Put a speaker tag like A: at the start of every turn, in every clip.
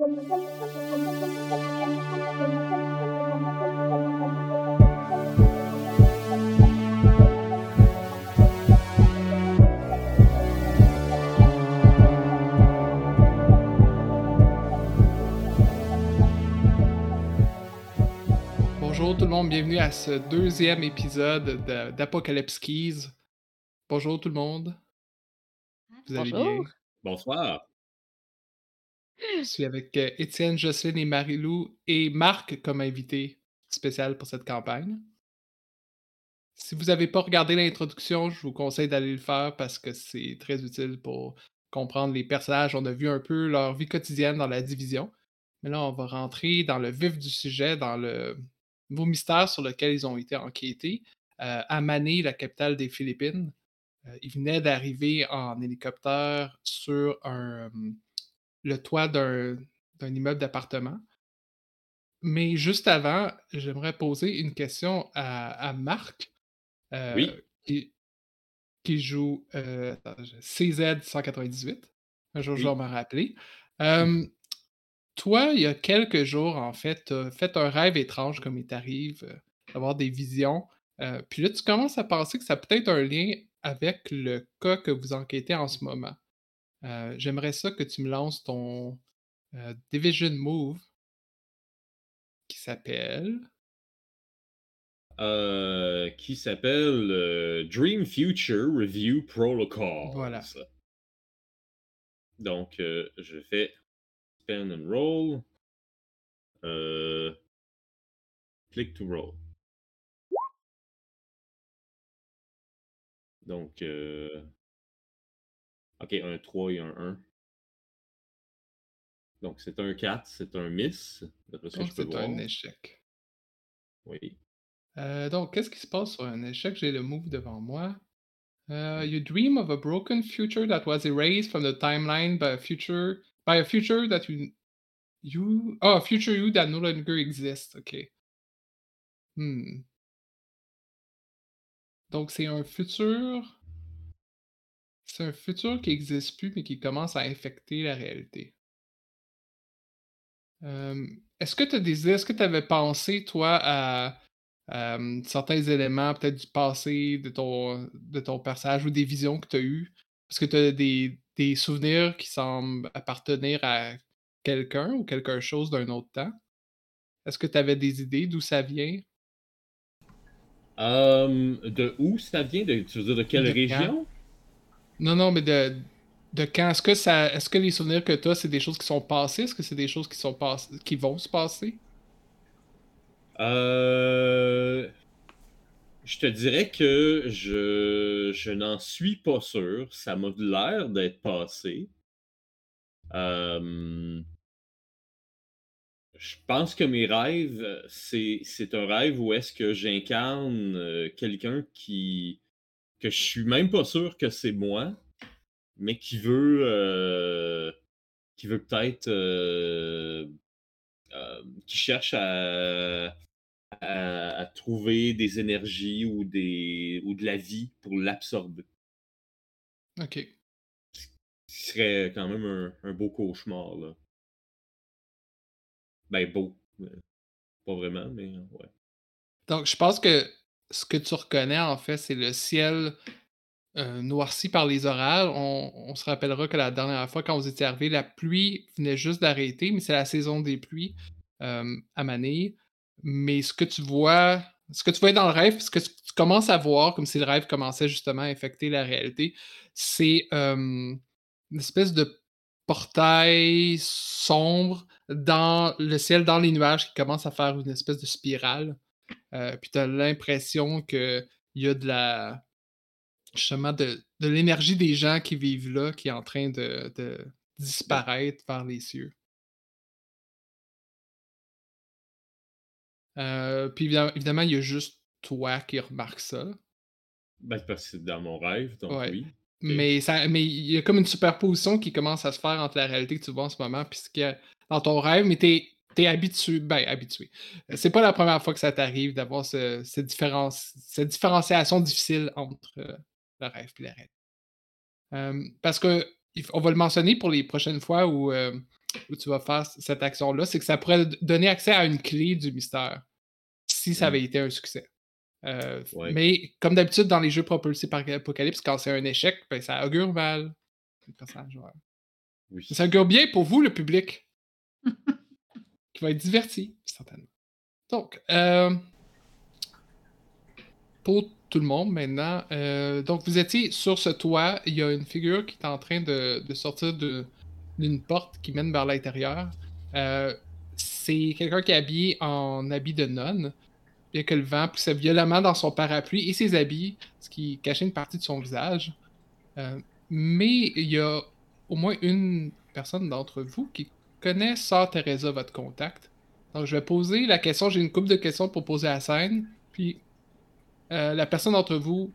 A: Bonjour tout le monde, bienvenue à ce deuxième épisode d'Apocalypse Keys. Bonjour tout le monde. Vous allez bien?
B: Bonjour.
C: Bonsoir.
A: Je suis avec euh, Étienne, Jocelyne et Marie-Lou et Marc comme invité spécial pour cette campagne. Si vous n'avez pas regardé l'introduction, je vous conseille d'aller le faire parce que c'est très utile pour comprendre les personnages. On a vu un peu leur vie quotidienne dans la division. Mais là, on va rentrer dans le vif du sujet, dans le nouveau mystère sur lequel ils ont été enquêtés. Euh, à Mané, la capitale des Philippines, euh, ils venaient d'arriver en hélicoptère sur un, le toit d'un immeuble d'appartement. Mais juste avant, j'aimerais poser une question à, à Marc, euh,
C: Oui.
A: qui, qui joue euh, attends, je- CZ198. Un jour, je vais m'en rappeler. Euh, toi, il y a quelques jours, en fait, tu as fait un rêve étrange comme il t'arrive, euh, d'avoir des visions. Puis là, tu commences à penser que ça a peut-être un lien avec le cas que vous enquêtez en ce moment. Euh, J'aimerais ça que tu me lances ton euh, Division Move qui s'appelle?
C: Euh, qui s'appelle Dream Future Review Protocols.
A: Voilà.
C: Donc, je fais Pen and Roll. Click to roll. Donc, euh, ok, un 3 et un 1. Donc, c'est un 4, c'est un miss. D'après ce que
A: Donc,
C: je peux
A: c'est un échec.
C: Oui.
A: Euh, donc, qu'est-ce qui se passe sur un échec? J'ai le move devant moi. Euh, you dream of a broken future that was erased from the timeline by a future by a future that you you oh a future you that no longer exists. Ok. Hmm. Donc c'est un futur. C'est un futur qui n'existe plus mais qui commence à infecter la réalité. Euh, est-ce que tu as des idées? Est-ce que tu avais pensé, toi, à certains éléments, peut-être du passé de ton, de ton personnage ou des visions que tu as eues? Parce que tu as des, des souvenirs qui semblent appartenir à quelqu'un ou quelque chose d'un autre temps? Est-ce que tu avais des idées d'où ça vient?
C: De où ça vient? De, tu veux dire de quelle
A: De
C: région?
A: Non, non, mais de, de quand? Est-ce que, ça, est-ce que les souvenirs que tu as, c'est des choses qui sont passées? Est-ce que c'est des choses qui, sont pass- qui vont se passer?
C: Euh, je te dirais que je, je n'en suis pas sûr. Ça m'a l'air d'être passé. Euh, je pense que mes rêves, c'est, c'est un rêve où est-ce que j'incarne euh, quelqu'un qui que je suis même pas sûr que c'est moi, mais qui veut euh, qui veut peut-être euh, euh, qui cherche à, à, à trouver des énergies ou des ou de la vie pour l'absorber.
A: Ok.
C: Ce serait quand même un, un beau cauchemar là. Ben beau. Pas vraiment, mais ouais.
A: Donc, je pense que ce que tu reconnais, en fait, c'est le ciel euh, noirci par les orages. On, se rappellera que la dernière fois, quand vous étiez arrivés, la pluie venait juste d'arrêter, mais c'est la saison des pluies euh, à Manille. Mais ce que tu vois, ce que tu vois dans le rêve, ce que tu, tu commences à voir, comme si le rêve commençait justement à infecter la réalité, c'est euh, une espèce de portail sombre dans le ciel, dans les nuages, qui commence à faire une espèce de spirale. Euh, puis tu as l'impression qu'il y a de la. justement de, de l'énergie des gens qui vivent là qui est en train de, de disparaître vers les cieux. Euh, puis évidemment, il y a juste toi qui remarque ça.
C: Ben, c'est parce que c'est dans mon rêve, donc
A: Ouais.
C: oui.
A: Mais ça, mais il y a comme une superposition qui commence à se faire entre la réalité que tu vois en ce moment puis ce qu'il y a dans ton rêve, mais t'es habitué, ben habitué. Euh, C'est pas la première fois que ça t'arrive d'avoir ce, cette, différence, cette différenciation difficile entre euh, le rêve et la réalité. Euh, parce que on va le mentionner pour les prochaines fois où euh, où tu vas faire cette action-là, c'est que ça pourrait donner accès à une clé du mystère, si ça avait été un succès. Euh, mais comme d'habitude dans les jeux propulsés par Apocalypse, quand c'est un échec, ben, ça augure mal. Ça augure bien pour vous, le public, qui va être diverti, certainement. Donc, euh, pour tout le monde maintenant, euh, donc vous étiez sur ce toit, il y a une figure qui est en train de, sortir d'une porte qui mène vers l'intérieur. c'est quelqu'un qui est habillé en habit de nonne bien que le vent poussait violemment dans son parapluie et ses habits, ce qui cachait une partie de son visage. Euh, mais il y a au moins une personne d'entre vous qui connaît Sœur Teresa, votre contact. Donc je vais poser la question, j'ai une couple de questions pour poser à la scène, puis euh, la personne d'entre vous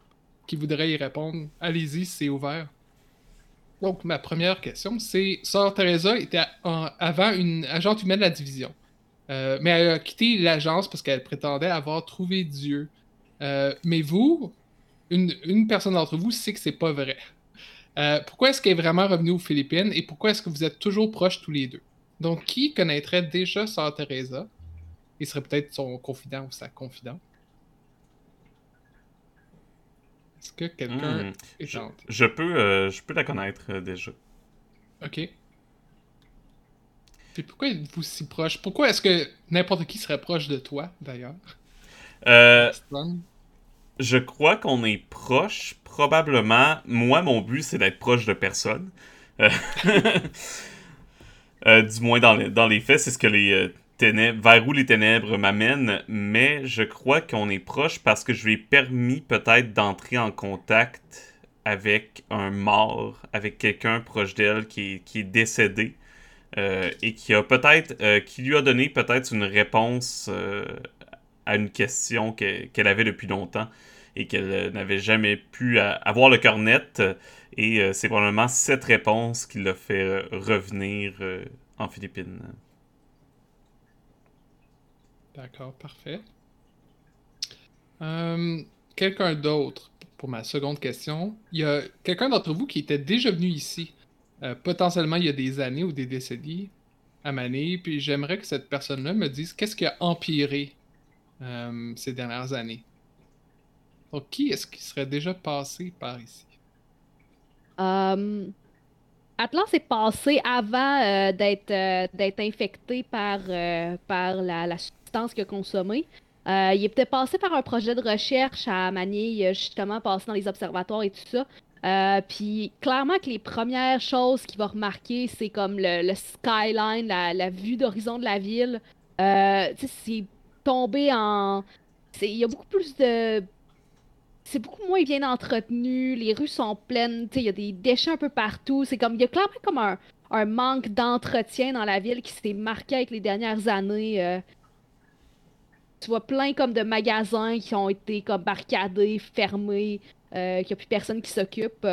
A: qui voudrait y répondre, allez-y, c'est ouvert. Donc ma première question, c'est Sœur Teresa était avant une agente humaine de la division. Euh, mais elle a quitté l'agence parce qu'elle prétendait avoir trouvé Dieu. Euh, mais vous, une, personne d'entre vous sait que c'est pas vrai. Pourquoi est-ce qu'elle est vraiment revenue aux Philippines et pourquoi est-ce que vous êtes toujours proches tous les deux? Donc, qui connaîtrait déjà Sœur Teresa? Et serait peut-être son confident ou sa confidente? Est-ce que quelqu'un
B: hmm. est je, je, peux, je peux la connaître déjà.
A: Ok pourquoi êtes-vous si proche? Pourquoi est-ce que n'importe qui serait proche de toi, d'ailleurs?
B: Euh, je crois qu'on est proche. Probablement, moi, mon but, c'est d'être proche de personne. Euh, euh, du moins, dans, dans les faits, c'est ce que les ténèbres, vers où les ténèbres m'amènent. Mais je crois qu'on est proche parce que je lui ai permis peut-être d'entrer en contact avec un mort, avec quelqu'un proche d'elle qui, qui est décédé. Euh, et qui a peut-être, euh, qui lui a donné peut-être une réponse euh, à une question qu'elle avait depuis longtemps et qu'elle n'avait jamais pu avoir le cœur net. Et c'est probablement cette réponse qui l'a fait revenir en Philippines.
A: D'accord, parfait. quelqu'un d'autre pour ma seconde question. Il y a quelqu'un d'entre vous qui était déjà venu ici euh, potentiellement il y a des années ou des décennies à Mané, puis j'aimerais que cette personne-là me dise qu'est-ce qui a empiré euh, ces dernières années. Qui est-ce qui serait déjà passé par ici?
D: Um, Atlas est passé avant d'être d'être infecté par, par la, substance qu'il a consommée. il est peut-être passé par un projet de recherche à Manille, justement, passé dans les observatoires et tout ça. Euh, puis clairement que les premières choses qu'il va remarquer, c'est comme le, skyline, la, vue d'horizon de la ville. Euh, c'est tombé en. Il y a beaucoup plus de. C'est beaucoup moins bien entretenu, les rues sont pleines, il y a des déchets un peu partout. C'est comme. Il y a clairement comme un, manque d'entretien dans la ville qui s'est marqué avec les dernières années. Euh. tu vois plein comme de magasins qui ont été comme barricadés, fermés. Euh, qu'il n'y a plus personne qui s'occupe.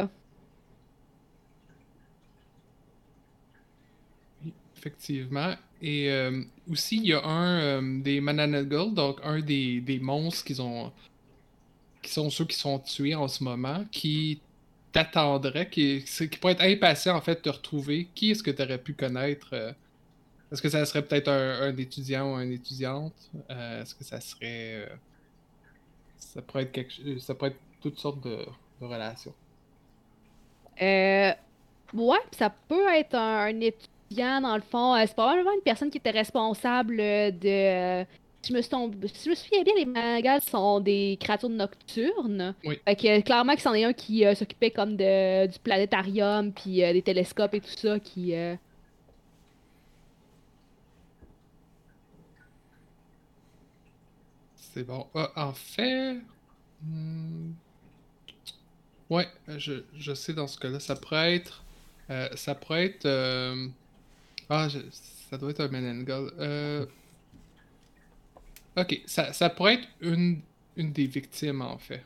A: Effectivement. Et euh, aussi, il y a un euh, des Mananagal, donc un des, monstres qui, ont, qui sont ceux qui sont tués en ce moment, qui t'attendrait, qui, qui pourrait être impatient en fait de te retrouver. Qui est-ce que tu aurais pu connaître Est-ce que ça serait peut-être un, étudiant ou une étudiante Est-ce que ça serait. ça pourrait être quelque Ça pourrait être toutes sortes de, relations?
D: Euh, ouais, ça peut être un, étudiant, dans le fond. Euh, c'est probablement une personne qui était responsable de. Si je, me souviens bien, les mangas sont des créatures nocturnes.
A: Oui.
D: Fait que, clairement, c'en est un qui euh, s'occupait comme de, du planétarium, puis euh, des télescopes et tout ça, qui.
A: C'est bon. Ah, en fait. Hmm, Ouais, euh, je, sais dans ce cas-là. Ça pourrait être. Euh, ça pourrait être. Euh, ah, ça doit être un Menengal. Ok, ça, ça pourrait être une, une des victimes en fait.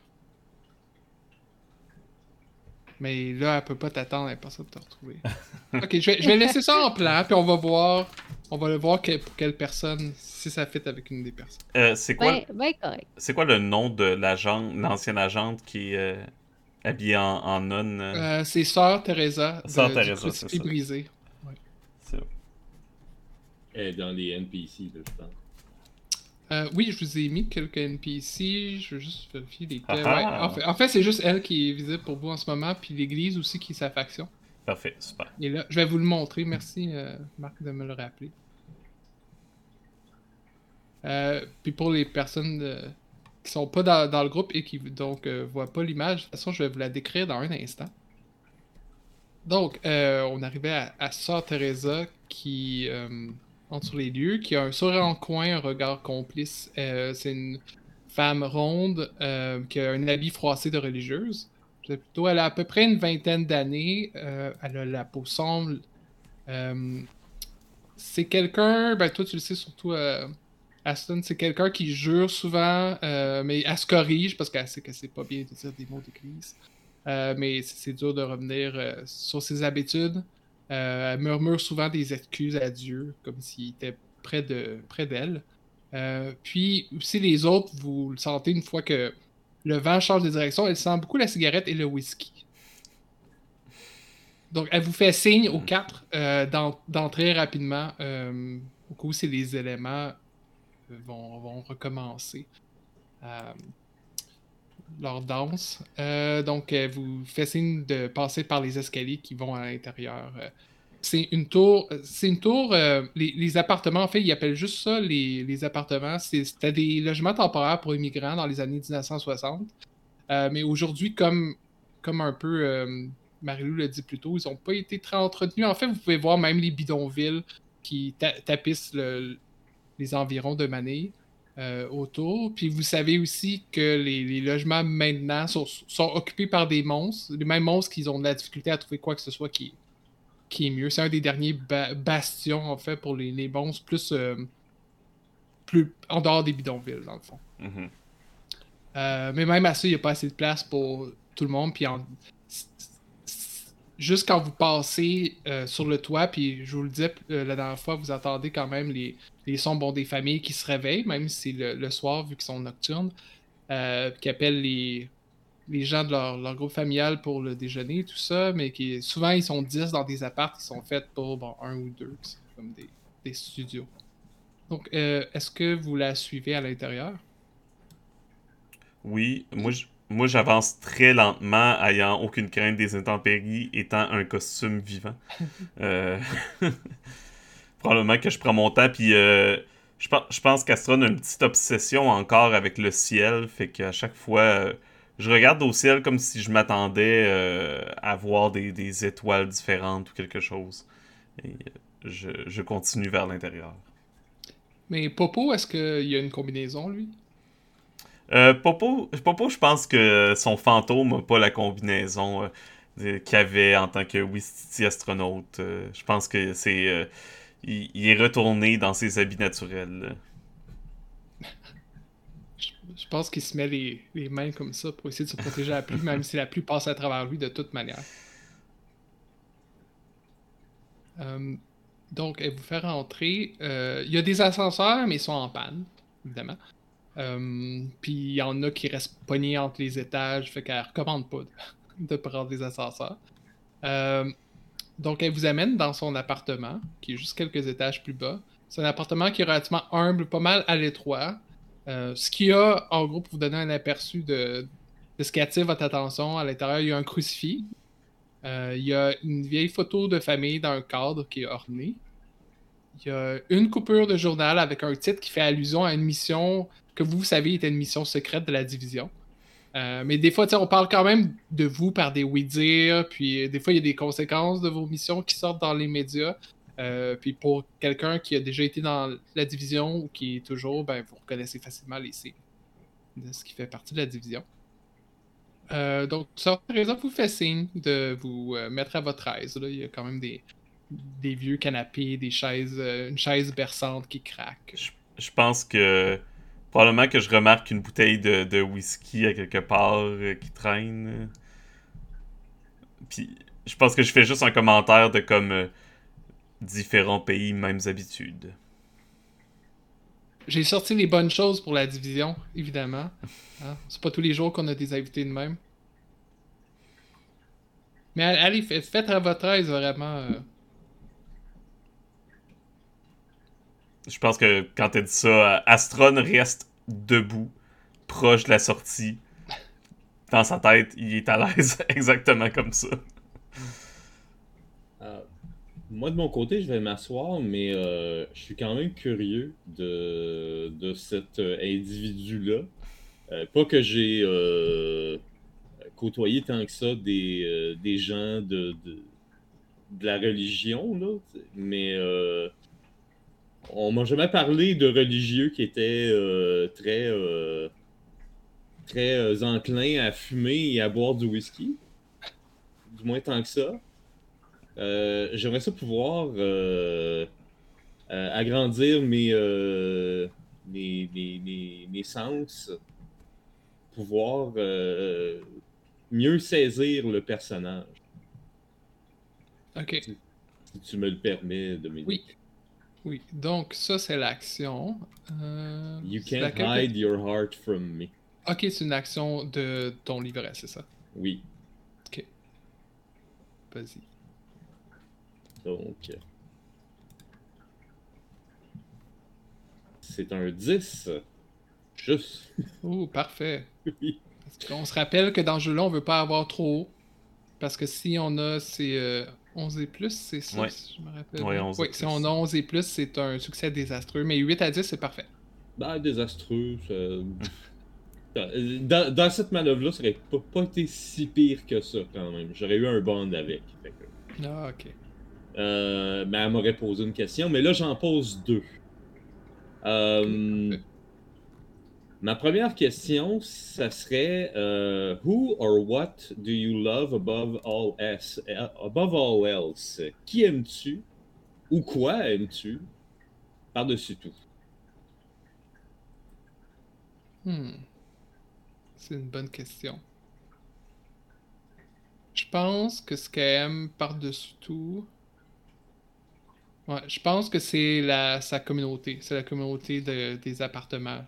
A: Mais là, elle peut pas t'attendre, elle personne de te retrouver. ok, je vais, je vais, laisser ça en plan, puis on va voir. On va le voir pour quelle personne, si ça fit avec une des personnes.
B: c'est quoi,
D: ben, ben
B: c'est quoi le nom de l'agent, l'ancienne agente qui, habillée en, en nonne.
A: Euh, c'est Sœur Teresa.
B: Sœur Teresa, c'est
A: brisé.
B: C'est
C: est dans les NPC, là, je pense.
A: Euh, oui, je vous ai mis quelques NPC. Je veux juste vérifier les
B: Ah
A: ouais,
B: ah.
A: en, fait, en fait, c'est juste elle qui est visible pour vous en ce moment, puis l'église aussi qui est sa faction.
B: Parfait, super.
A: Et là, je vais vous le montrer. Merci, euh, Marc, de me le rappeler. Euh, puis pour les personnes euh, qui sont pas dans, dans le groupe et qui donc voient pas l'image, de toute façon, je vais vous la décrire dans un instant. Donc, euh, on arrivait à, à Sœur Teresa qui entre les lieux, qui a un sourire en coin, un regard complice. Euh, c'est une femme ronde euh, qui a un habit froissé de religieuse. Plutôt, elle a à peu près une vingtaine d'années. euh, elle a la peau sombre. C'est quelqu'un, ben toi tu le sais surtout, Aston, c'est quelqu'un qui jure souvent, mais elle se corrige parce qu'elle sait que c'est pas bien de dire des mots d'église. Mais c'est dur de revenir sur ses habitudes. Euh, elle murmure souvent des excuses à Dieu, comme s'il était près de près d'elle. Euh, puis aussi les autres, vous le sentez une fois que le vent change de direction, elle sent beaucoup la cigarette et le whisky. Donc, elle vous fait signe aux quatre euh, d'en- d'entrer rapidement au où c'est les éléments vont, vont recommencer leur danse. Euh, donc, elle vous fait signe de passer par les escaliers qui vont à l'intérieur. Euh, c'est une tour. C'est une tour. euh, les, appartements, en fait, ils appellent juste ça les, appartements. C'était des logements temporaires pour immigrants dans les années 1960. Euh, mais aujourd'hui, comme, comme un peu euh, Marilou l'a dit plus tôt, ils n'ont pas été très entretenus. En fait, vous pouvez voir même les bidonvilles qui ta- tapissent le- les environs de Manille euh, autour. Puis vous savez aussi que les, les logements maintenant sont, sont occupés par des monstres, les mêmes monstres qui ont de la difficulté à trouver quoi que ce soit qui, qui est mieux. C'est un des derniers ba- bastions, en fait, pour les, les monstres, plus, euh, plus en dehors des bidonvilles, dans le fond.
B: Mhm.
A: Euh, mais même à ça, il n'y a pas assez de place pour tout le monde. Puis en- Juste quand vous passez euh, sur le toit, puis je vous le disais euh, la dernière fois, vous entendez quand même les, les sons des familles qui se réveillent, même si le, le soir, vu qu'ils sont nocturnes, euh, qui appellent les, les gens de leur, leur groupe familial pour le déjeuner, tout ça, mais qui souvent ils sont 10 dans des apparts qui sont faits pour un ou deux, comme des, des studios. Donc, euh, est-ce que vous la suivez à l'intérieur?
B: Oui, moi, j- moi j'avance très lentement, ayant aucune crainte des intempéries, étant un costume vivant. Euh, Probablement que je prends mon temps, puis euh, je, pen- je pense qu'Astron a une petite obsession encore avec le ciel, fait qu'à chaque fois, euh, je regarde au ciel comme si je m'attendais euh, à voir des, des étoiles différentes ou quelque chose. Et euh, je, je continue vers l'intérieur.
A: Mais Popo, est-ce qu'il y a une combinaison, lui?
B: Euh, Popo, je pense que son fantôme n'a pas la combinaison euh, qu'il avait en tant que Wistiti astronaute. Euh, je pense que c'est. euh, il, est retourné dans ses habits naturels.
A: Je, pense qu'il se met les, les mains comme ça pour essayer de se protéger la pluie, même si la pluie passe à travers lui de toute manière. Donc, elle vous fait rentrer. Il y a des ascenseurs, mais ils sont en panne, évidemment. Euh, Puis il y en a qui restent pognés entre les étages, fait qu'elle recommande pas de, prendre des ascenseurs. Euh, donc, elle vous amène dans son appartement, qui est juste quelques étages plus bas. C'est un appartement qui est relativement humble, pas mal à l'étroit. Euh, ce qu'il y a, en gros, pour vous donner un aperçu de, de ce qui attire votre attention, à l'intérieur, il y a un crucifix. Il y a une vieille photo de famille dans un cadre qui est orné. Il y a une coupure de journal avec un titre qui fait allusion à une mission que vous savez était une mission secrète de la division. Euh, mais des fois, on parle quand même de vous par des oui-dire, puis euh, des fois, il y a des conséquences de vos missions qui sortent dans les médias. Euh, puis pour quelqu'un qui a déjà été dans la division ou qui est toujours, ben, vous reconnaissez facilement les signes de ce qui fait partie de la division. Donc, ça, exemple, vous fait signe de vous mettre à votre aise. Là. Il y a quand même des, vieux canapés, des chaises, une chaise berçante qui craque.
B: Je pense que. Probablement que je remarque une bouteille de, whisky à quelque part euh, qui traîne. Puis je pense que je fais juste un commentaire de comme. euh, différents pays, mêmes habitudes.
A: J'ai sorti les bonnes choses pour la division, évidemment. Hein? C'est pas tous les jours qu'on a des invités de même. Mais allez, fa- faites à votre aise, vraiment. euh.
B: Je pense que quand t'as dit ça, Astron reste debout, proche de la sortie. Dans sa tête, il est à l'aise exactement comme ça.
C: Euh, moi, de mon côté, je vais m'asseoir, mais euh, je suis quand même curieux de, cet euh, individu-là. Euh, pas que j'ai euh, côtoyé tant que ça des, euh, des gens de, la religion, là, mais euh, on m'a jamais parlé de religieux qui étaient euh, très, euh, très euh, enclins à fumer et à boire du whisky. Du moins tant que ça. Euh, J'aimerais ça pouvoir agrandir mes, mes, mes, mes, mes sens, pouvoir mieux saisir le personnage,
A: Ok.
C: si tu me le permets, Dominique.
A: Oui. Oui. Donc, ça, c'est l'action. Euh,
C: You can't
A: que-
C: hide your heart from me.
A: Ok, c'est une action de ton livret, c'est ça?
C: Oui,
A: Vas-y.
C: donc. C'est un 10. Juste.
A: Oh, parfait.
C: Oui.
A: Parce qu'on se rappelle que dans ce jeu-là, on veut pas avoir trop haut. Parce que si on a c'est euh, 11 et plus, c'est ça,
B: Ouais.
A: si je me rappelle.
B: Ouais,
A: bien.
B: 11 et
A: Oui,
B: plus.
A: si on a 11 et plus, c'est un succès désastreux. Mais 8 à 10, c'est parfait.
C: Ben, désastreux. ça- Dans, dans cette manœuvre-là, ça aurait pas, pas été si pire que ça, quand même. J'aurais eu un bond avec. Que-
A: Ah, ok.
C: Euh, ben, elle m'aurait posé une question, mais là, j'en pose deux. Euh. Ma première question, ça serait euh, Who or what do you love above all else? euh, Above all else? Qui aimes-tu ou quoi aimes-tu par-dessus tout?
A: Hmm. C'est une bonne question. Je pense que ce qu'elle aime par-dessus tout. Ouais, je pense que c'est la sa communauté. C'est la communauté de- des appartements,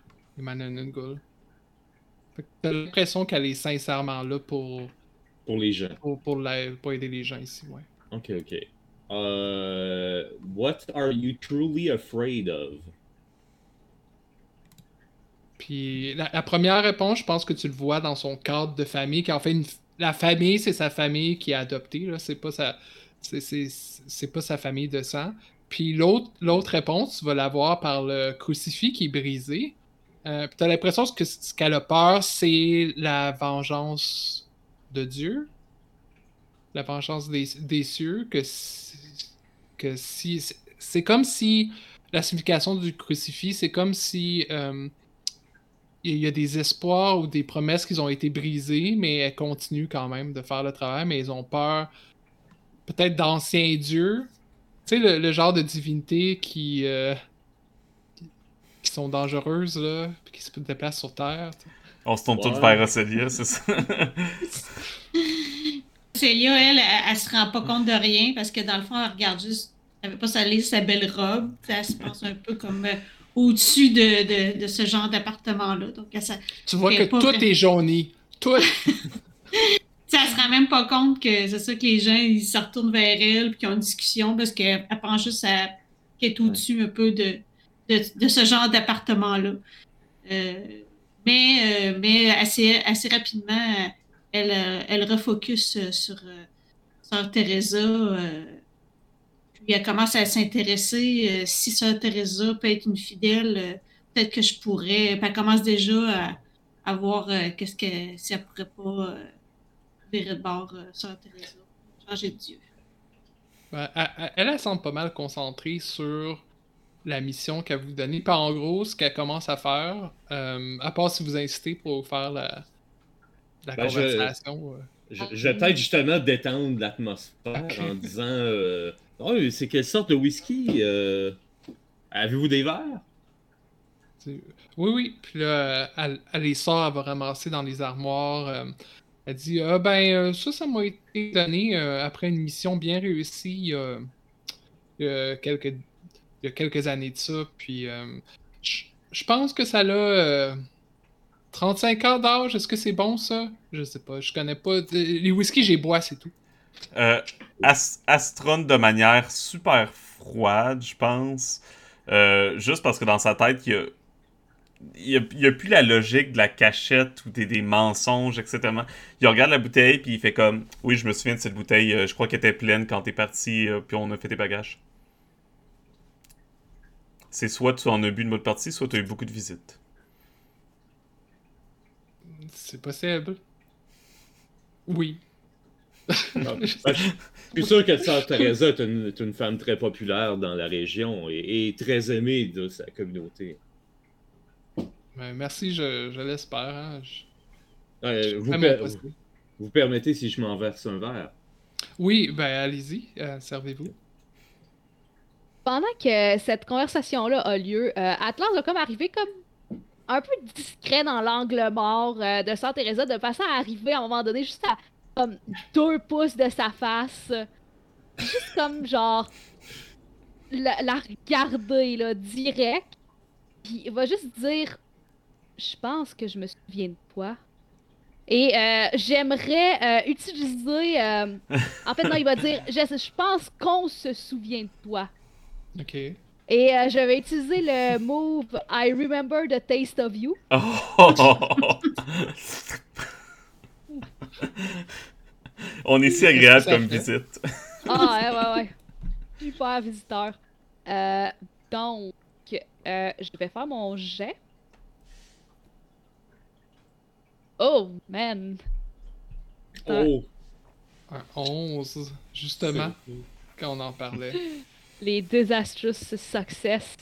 A: Fait que T'as l'impression qu'elle est sincèrement là pour,
C: Pour les gens.
A: pour, pour, la- pour aider les gens ici, ouais.
C: Ok, ok. Euh, what are you truly afraid of?
A: Puis la, la première réponse, je pense que tu le vois dans son cadre de famille, qui en fait une, la famille, c'est sa famille qui a adopté, là, c'est pas sa c'est, c'est, c'est pas sa famille de sang. Puis l'autre, l'autre réponse, tu vas l'avoir par le crucifix qui est brisé. Euh, puis t'as l'impression que ce qu'elle a peur, c'est la vengeance de Dieu. La vengeance des, des cieux, que, si- c'est- comme si la signification du crucifix, c'est comme si euh, il y a des espoirs ou des promesses qui ont été brisées, mais elles continuent quand même de faire le travail, mais ils ont peur peut-être d'anciens dieux. Tu sais, le, le genre de divinité qui, euh, qui sont dangereuses, là, puis qui se déplacent sur Terre.
B: On se tourne tous
C: Ouais.
B: vers Océlia, c'est ça?
E: Célia, elle, elle, elle se rend pas compte de rien parce que dans le fond, elle regarde juste. Elle veut pas salir sa belle robe. Elle se pense un peu comme euh, au-dessus de, de, de ce genre d'appartement-là. Donc, elle,
A: Tu vois que tout est jauni. Tout.
E: Elle se rend même pas compte que c'est ça que les gens ils se retournent vers elle puis qu'ils ont une discussion parce qu'elle elle pense juste à qu'elle est au-dessus un peu de, de, ce genre d'appartement-là. Euh, mais euh, mais assez, assez rapidement, elle, euh, elle refocus sur Sœur Teresa. puis elle commence à s'intéresser. si Sœur Teresa peut être une fidèle, peut-être que je pourrais. Puis elle commence déjà à, voir qu'est-ce que si elle pourrait pas. virer de bord Sœur Teresa. Changer de Dieu.
A: Elle- elle, elle semble pas mal concentrée sur la mission qu'elle vous donne. Puis en gros, ce qu'elle commence à faire, euh, à part si vous incitez pour faire la, la
C: Ben, je-
A: conversation. euh,
C: Je, je vais peut-être justement détendre l'atmosphère en disant euh, Oh, c'est quelle sorte de whisky euh, Avez-vous des verres?
A: Oui, oui. Puis là, elle, elle les sort, elle va ramasser dans les armoires. elle dit Ah ben, ça, ça m'a été donné après une mission bien réussie il y a quelques, il y a quelques années de ça. Puis euh, je pense que ça a euh, 35 ans d'âge. Est-ce que c'est bon ça? Je sais pas. Je connais pas. Les whisky, j'ai bois, c'est tout.
B: Euh, As- Astron de manière super froide, je pense. Euh, juste parce que dans sa tête, il y a il n'y a, plus la logique de la cachette ou des, des, mensonges, etc. Il regarde la bouteille, puis il fait comme Oui, je me souviens de cette bouteille, euh, je crois qu'elle était pleine quand t'es parti, euh, puis on a fait tes bagages. C'est soit tu en as bu de mode partie, soit tu as eu beaucoup de visites.
A: C'est possible. Oui.
C: je suis sûr que Sœur Teresa est une, une, femme très populaire dans la région et, et très aimée de sa communauté.
A: Ben, merci, je, je l'espère. Hein.
C: vous, per... vous, permettez si je m'en verse un verre?
A: Oui, ben allez-y, euh, servez-vous.
D: Pendant que cette conversation-là a lieu, euh, Atlas a comme arrivé comme un peu discret dans l'angle mort euh, de Sœur Teresa, de façon à arriver à un moment donné juste à comme deux pouces de sa face. Juste comme genre la, regarder là, direct. Puis il va juste dire je pense que je me souviens de toi. Et euh, j'aimerais euh, utiliser. En fait, non, il va dire je, je pense qu'on se souvient de toi.
A: Ok.
D: Et je vais utiliser le move I remember the taste of you.
B: On est si agréable comme visite.
D: ah, ouais, ouais, ouais. Super visiteur. donc, je vais faire mon jet. Oh, man!
C: Oh!
A: Un 11, justement, quand on en parlait.
D: Les disastrous success.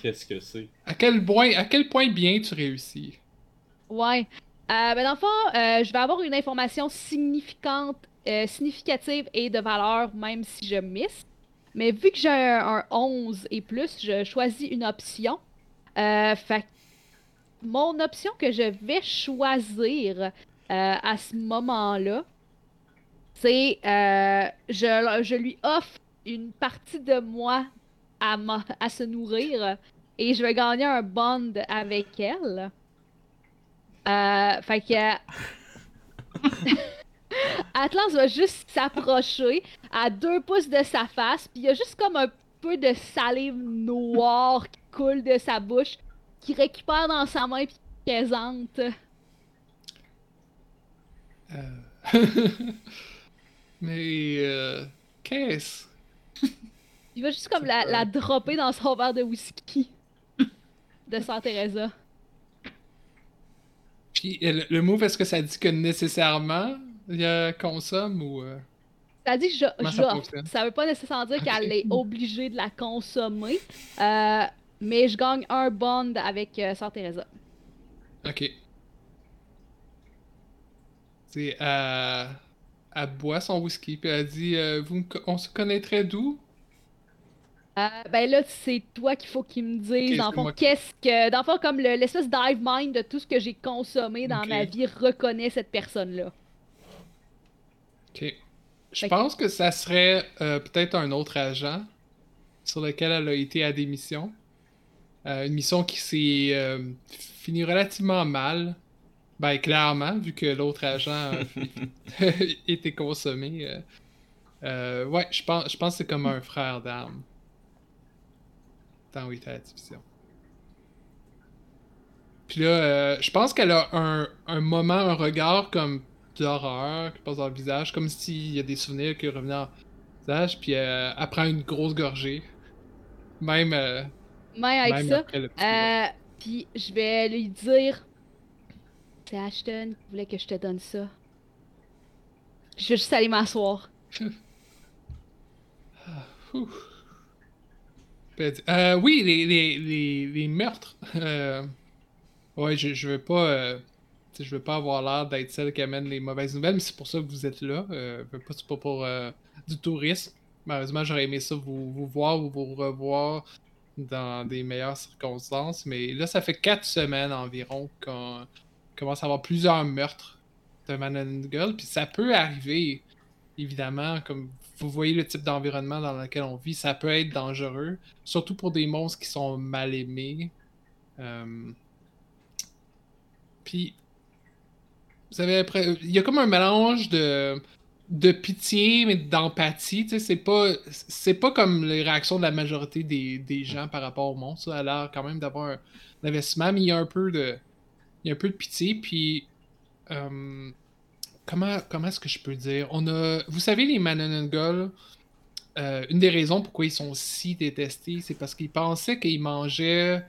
C: Qu'est-ce que c'est?
A: À quel point, à quel point bien tu réussis?
D: Ouais. Euh, ben dans le fond, euh, je vais avoir une information significante, euh, significative et de valeur, même si je miss. Mais vu que j'ai un, un, 11 et plus, je choisis une option. Euh, fait mon option que je vais choisir euh, à ce moment-là, c'est euh, je, je, lui offre une partie de moi à, se nourrir et je vais gagner un bond avec elle. Euh, fait que. Atlas va juste s'approcher à deux pouces de sa face, puis il y a juste comme un peu de salive noire qui coule de sa bouche qui récupère dans sa main puis présente.
A: Euh... Mais euh... qu'est-ce?
D: Il va juste comme la, la, dropper dans son verre de whisky de Sœur Teresa.
A: Puis le, le move, est-ce que ça dit que nécessairement il consomme ou. Euh...
D: Ça dit je, ça, ça veut pas nécessairement dire qu'elle est obligée de la consommer. Euh, mais je gagne un bond avec euh, Sœur Teresa.
A: Ok. C'est euh, elle boit son whisky puis elle dit euh, vous on se connaîtrait d'où?
D: Euh, ben là, c'est toi qu'il faut qu'il me dise, okay, dans le fond, qu'est-ce que. Dans le fond, comme l'espèce dive mind de tout ce que j'ai consommé dans okay. ma vie reconnaît cette personne-là.
A: Ok. Je pense que... que ça serait euh, peut-être un autre agent sur lequel elle a été à des missions. Euh, une mission qui s'est finie relativement mal. Ben, clairement, vu que l'autre agent été consommé. Euh, euh, ouais, je pense, je pense que c'est comme un frère d'armes. Tant où était à la division. Puis là, euh, je pense qu'elle a un, un, moment, un regard comme d'horreur qui passe dans le visage, comme s'il y a des souvenirs qui revenaient dans le visage, puis euh, elle prend une grosse gorgée. Même euh,
D: même avec ça. Puis je vais lui dire Ashton qui voulait que je te donne ça. Je vais juste aller m'asseoir.
A: euh, oui, les, les, les, les meurtres. Euh, ouais, je, je veux pas. Euh, je veux pas avoir l'air d'être celle qui amène les mauvaises nouvelles, mais c'est pour ça que vous êtes là. Euh, c'est pas pour euh, du tourisme. Malheureusement, j'aurais aimé ça vous, vous voir ou vous revoir dans des meilleures circonstances. Mais là, ça fait quatre semaines environ qu'on commence à avoir plusieurs meurtres de Man and Girl. Puis ça peut arriver, évidemment, comme vous voyez le type d'environnement dans lequel on vit, ça peut être dangereux. Surtout pour des monstres qui sont mal aimés. Euh... Puis, vous savez, après, il y a comme un mélange de de pitié, mais d'empathie. Tu sais, c'est pas, c'est pas comme les réactions de la majorité des, des gens par rapport au monde. Ça a l'air quand même d'avoir un, investissement, mais il y a un peu de, il y a un peu de pitié. Puis, euh, comment, comment est-ce que je peux dire? On a, vous savez, les Mananangul, euh, une des raisons pourquoi ils sont si détestés, c'est parce qu'ils pensaient qu'ils mangeaient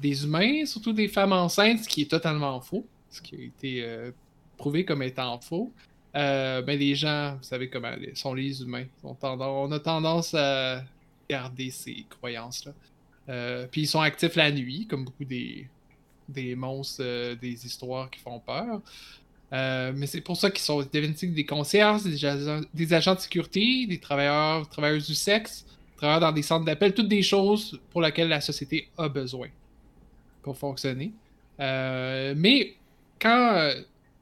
A: des humains, surtout des femmes enceintes, ce qui est totalement faux, ce qui a été euh, prouvé comme étant faux. Euh, ben les gens, vous savez comment sont les humains. On, on a tendance à garder ces croyances-là. Euh, puis ils sont actifs la nuit, comme beaucoup des, des monstres euh, des histoires qui font peur. mais c'est pour ça qu'ils sont des concierges, des agents, des agents de sécurité, des travailleurs, travailleuses du sexe, travailleurs dans des centres d'appel, toutes des choses pour lesquelles la société a besoin pour fonctionner. mais quand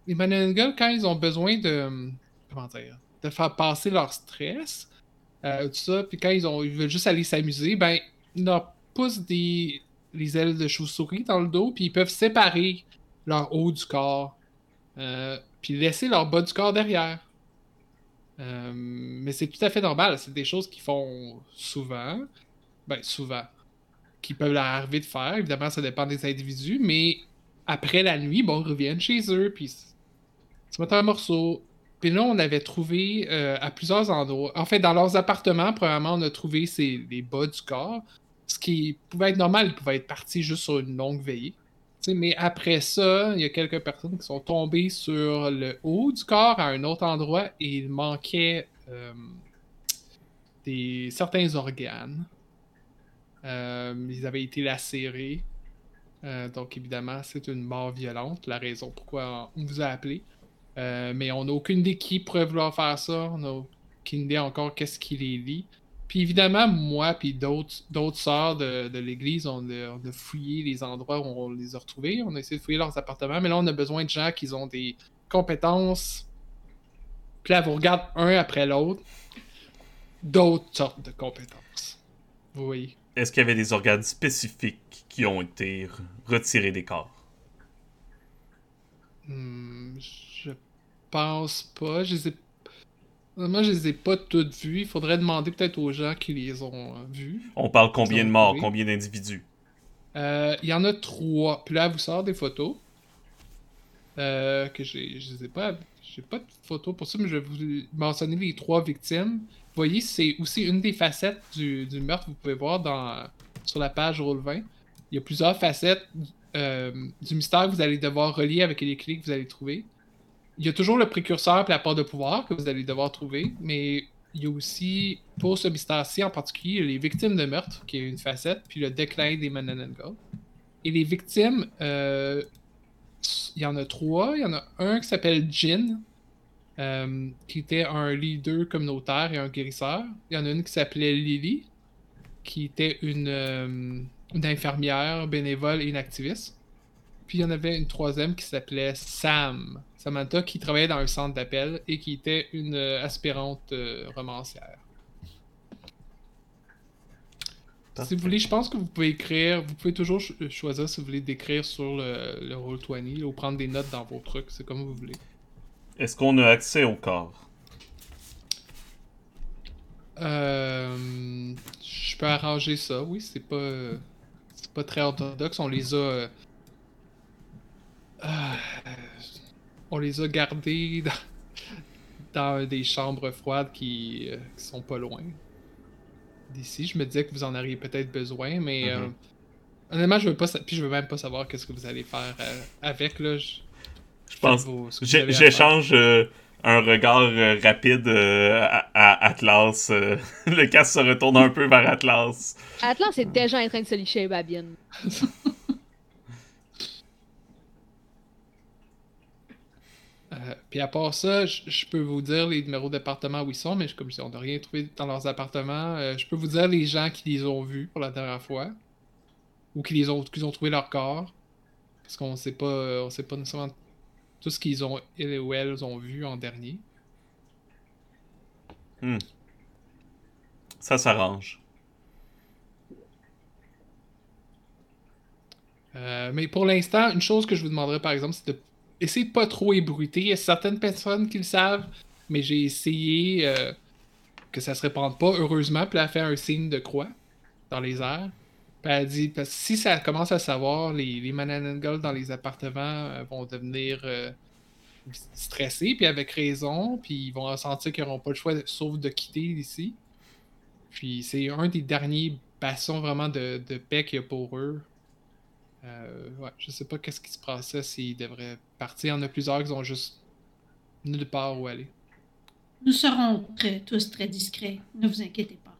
A: les Manangul, quand ils ont besoin de. Comment dire De faire passer leur stress, euh, tout ça, puis quand ils, ont, ils veulent juste aller s'amuser, ben, ils leur poussent des, les ailes de chauve-souris dans le dos, puis ils peuvent séparer leur haut du corps, euh, puis laisser leur bas du corps derrière. Euh, mais c'est tout à fait normal, c'est des choses qu'ils font souvent. Ben, souvent. Qui peuvent leur arriver de faire. Évidemment, ça dépend des individus, mais après la nuit, bon, ils reviennent chez eux, puis se mettent un morceau. Puis là, on avait trouvé euh, à plusieurs endroits. En fait, dans leurs appartements, premièrement, on a trouvé les bas du corps. Ce qui pouvait être normal, ils pouvaient être partis juste sur une longue veillée. mais après ça, il y a quelques personnes qui sont tombées sur le haut du corps à un autre endroit et il manquait euh, des, certains organes. Euh, ils avaient été lacérés. donc évidemment, c'est une mort violente, la raison pourquoi on vous a appelé. Euh, mais on n'a aucune idée qui pourrait vouloir faire ça. On n'a aucune idée encore qu'est-ce qui les lie. Puis évidemment, moi puis d'autres, d'autres sœurs de, de l'Église, on a, fouillé les endroits où on les a retrouvés. On a essayé de fouiller leurs appartements. Mais là, on a besoin de gens qui ont des compétences. Puis là, vous regardez un après l'autre. D'autres sortes de compétences. Vous voyez.
B: Est-ce qu'il y avait des organes spécifiques qui ont été retirés des corps?
A: Hmm, pense pas. Je les ai... Moi, je les ai pas toutes vues. Il faudrait demander peut-être aux gens qui les ont euh, vues.
B: On parle combien de morts, combien d'individus?
A: Euh, Il y en a trois. Puis là, elle vous sort des photos. Euh, que j'ai. Je les ai pas. J'ai pas de photos pour ça, mais je vais vous mentionner les trois victimes. Vous voyez, c'est aussi une des facettes du, du, meurtre. Vous pouvez voir dans, sur la page Roll20. Il y a plusieurs facettes du mystère que vous allez devoir relier avec les clés que vous allez trouver il y a toujours le précurseur et la part de pouvoir que vous allez devoir trouver, mais il y a aussi, pour ce mystère-ci en particulier, les victimes de meurtre, qui est une facette, puis le déclin des Mananangul. Et les victimes, euh, il y en a trois. Il y en a un qui s'appelle Jin, euh, qui était un leader communautaire et un guérisseur. Il y en a une qui s'appelait Lily, qui était une, euh, une infirmière bénévole et une activiste. Puis il y en avait une troisième qui s'appelait Sam, Samantha, qui travaillait dans un centre d'appel et qui était une euh, aspirante euh, romancière. Si vous voulez, je pense que vous pouvez écrire, vous pouvez toujours choisir si vous voulez d'écrire sur le, le Roll20 ou prendre des notes dans vos trucs, c'est comme vous voulez.
B: Est-ce qu'on a accès au corps?
A: Euh, je peux arranger ça, oui, c'est pas, c'est pas très orthodoxe, on les a euh, on les a gardés dans, des chambres froides qui, euh, sont pas loin d'ici. Je me disais que vous en auriez peut-être besoin, mais euh, mm-hmm. honnêtement, je veux pas, puis je veux même pas savoir qu'est-ce que vous allez faire avec là. Je,
B: pense. J'échange un regard rapide à, Atlas. le casque se retourne un peu vers Atlas.
D: Atlas est déjà en train de se licher Babine.
A: Euh, puis à part ça, je peux vous dire les numéros d'appartements où ils sont, mais comme si on n'a rien trouvé dans leurs appartements. Euh, je peux vous dire les gens qui les ont vus pour la dernière fois. Ou qui les ont, qui ont trouvé leur corps. Parce qu'on sait pas. On sait pas nécessairement tout ce qu'ils ont ils ou elles ont vu en dernier.
B: Hmm. Ça s'arrange.
A: Euh, mais pour l'instant, une chose que je vous demanderais par exemple, c'est de essayez de pas trop ébruiter. Il y a certaines personnes qui le savent. mais j'ai essayé euh, que ça se répande pas. Heureusement, puis elle a fait un signe de croix dans les airs. Puis elle dit, parce que si ça commence à savoir, les, les Mananangals dans les appartements euh, vont devenir euh, stressés, puis avec raison, puis ils vont sentir qu'ils n'auront pas le choix sauf de quitter ici. Puis c'est un des derniers bastons vraiment de, de paix qu'il y a pour eux. Euh, ouais, je sais pas qu'est-ce qui se passait s'ils devraient partir. Il y en a plusieurs qui ont juste nulle part où aller.
E: Nous serons très, tous très discrets. Ne vous inquiétez pas.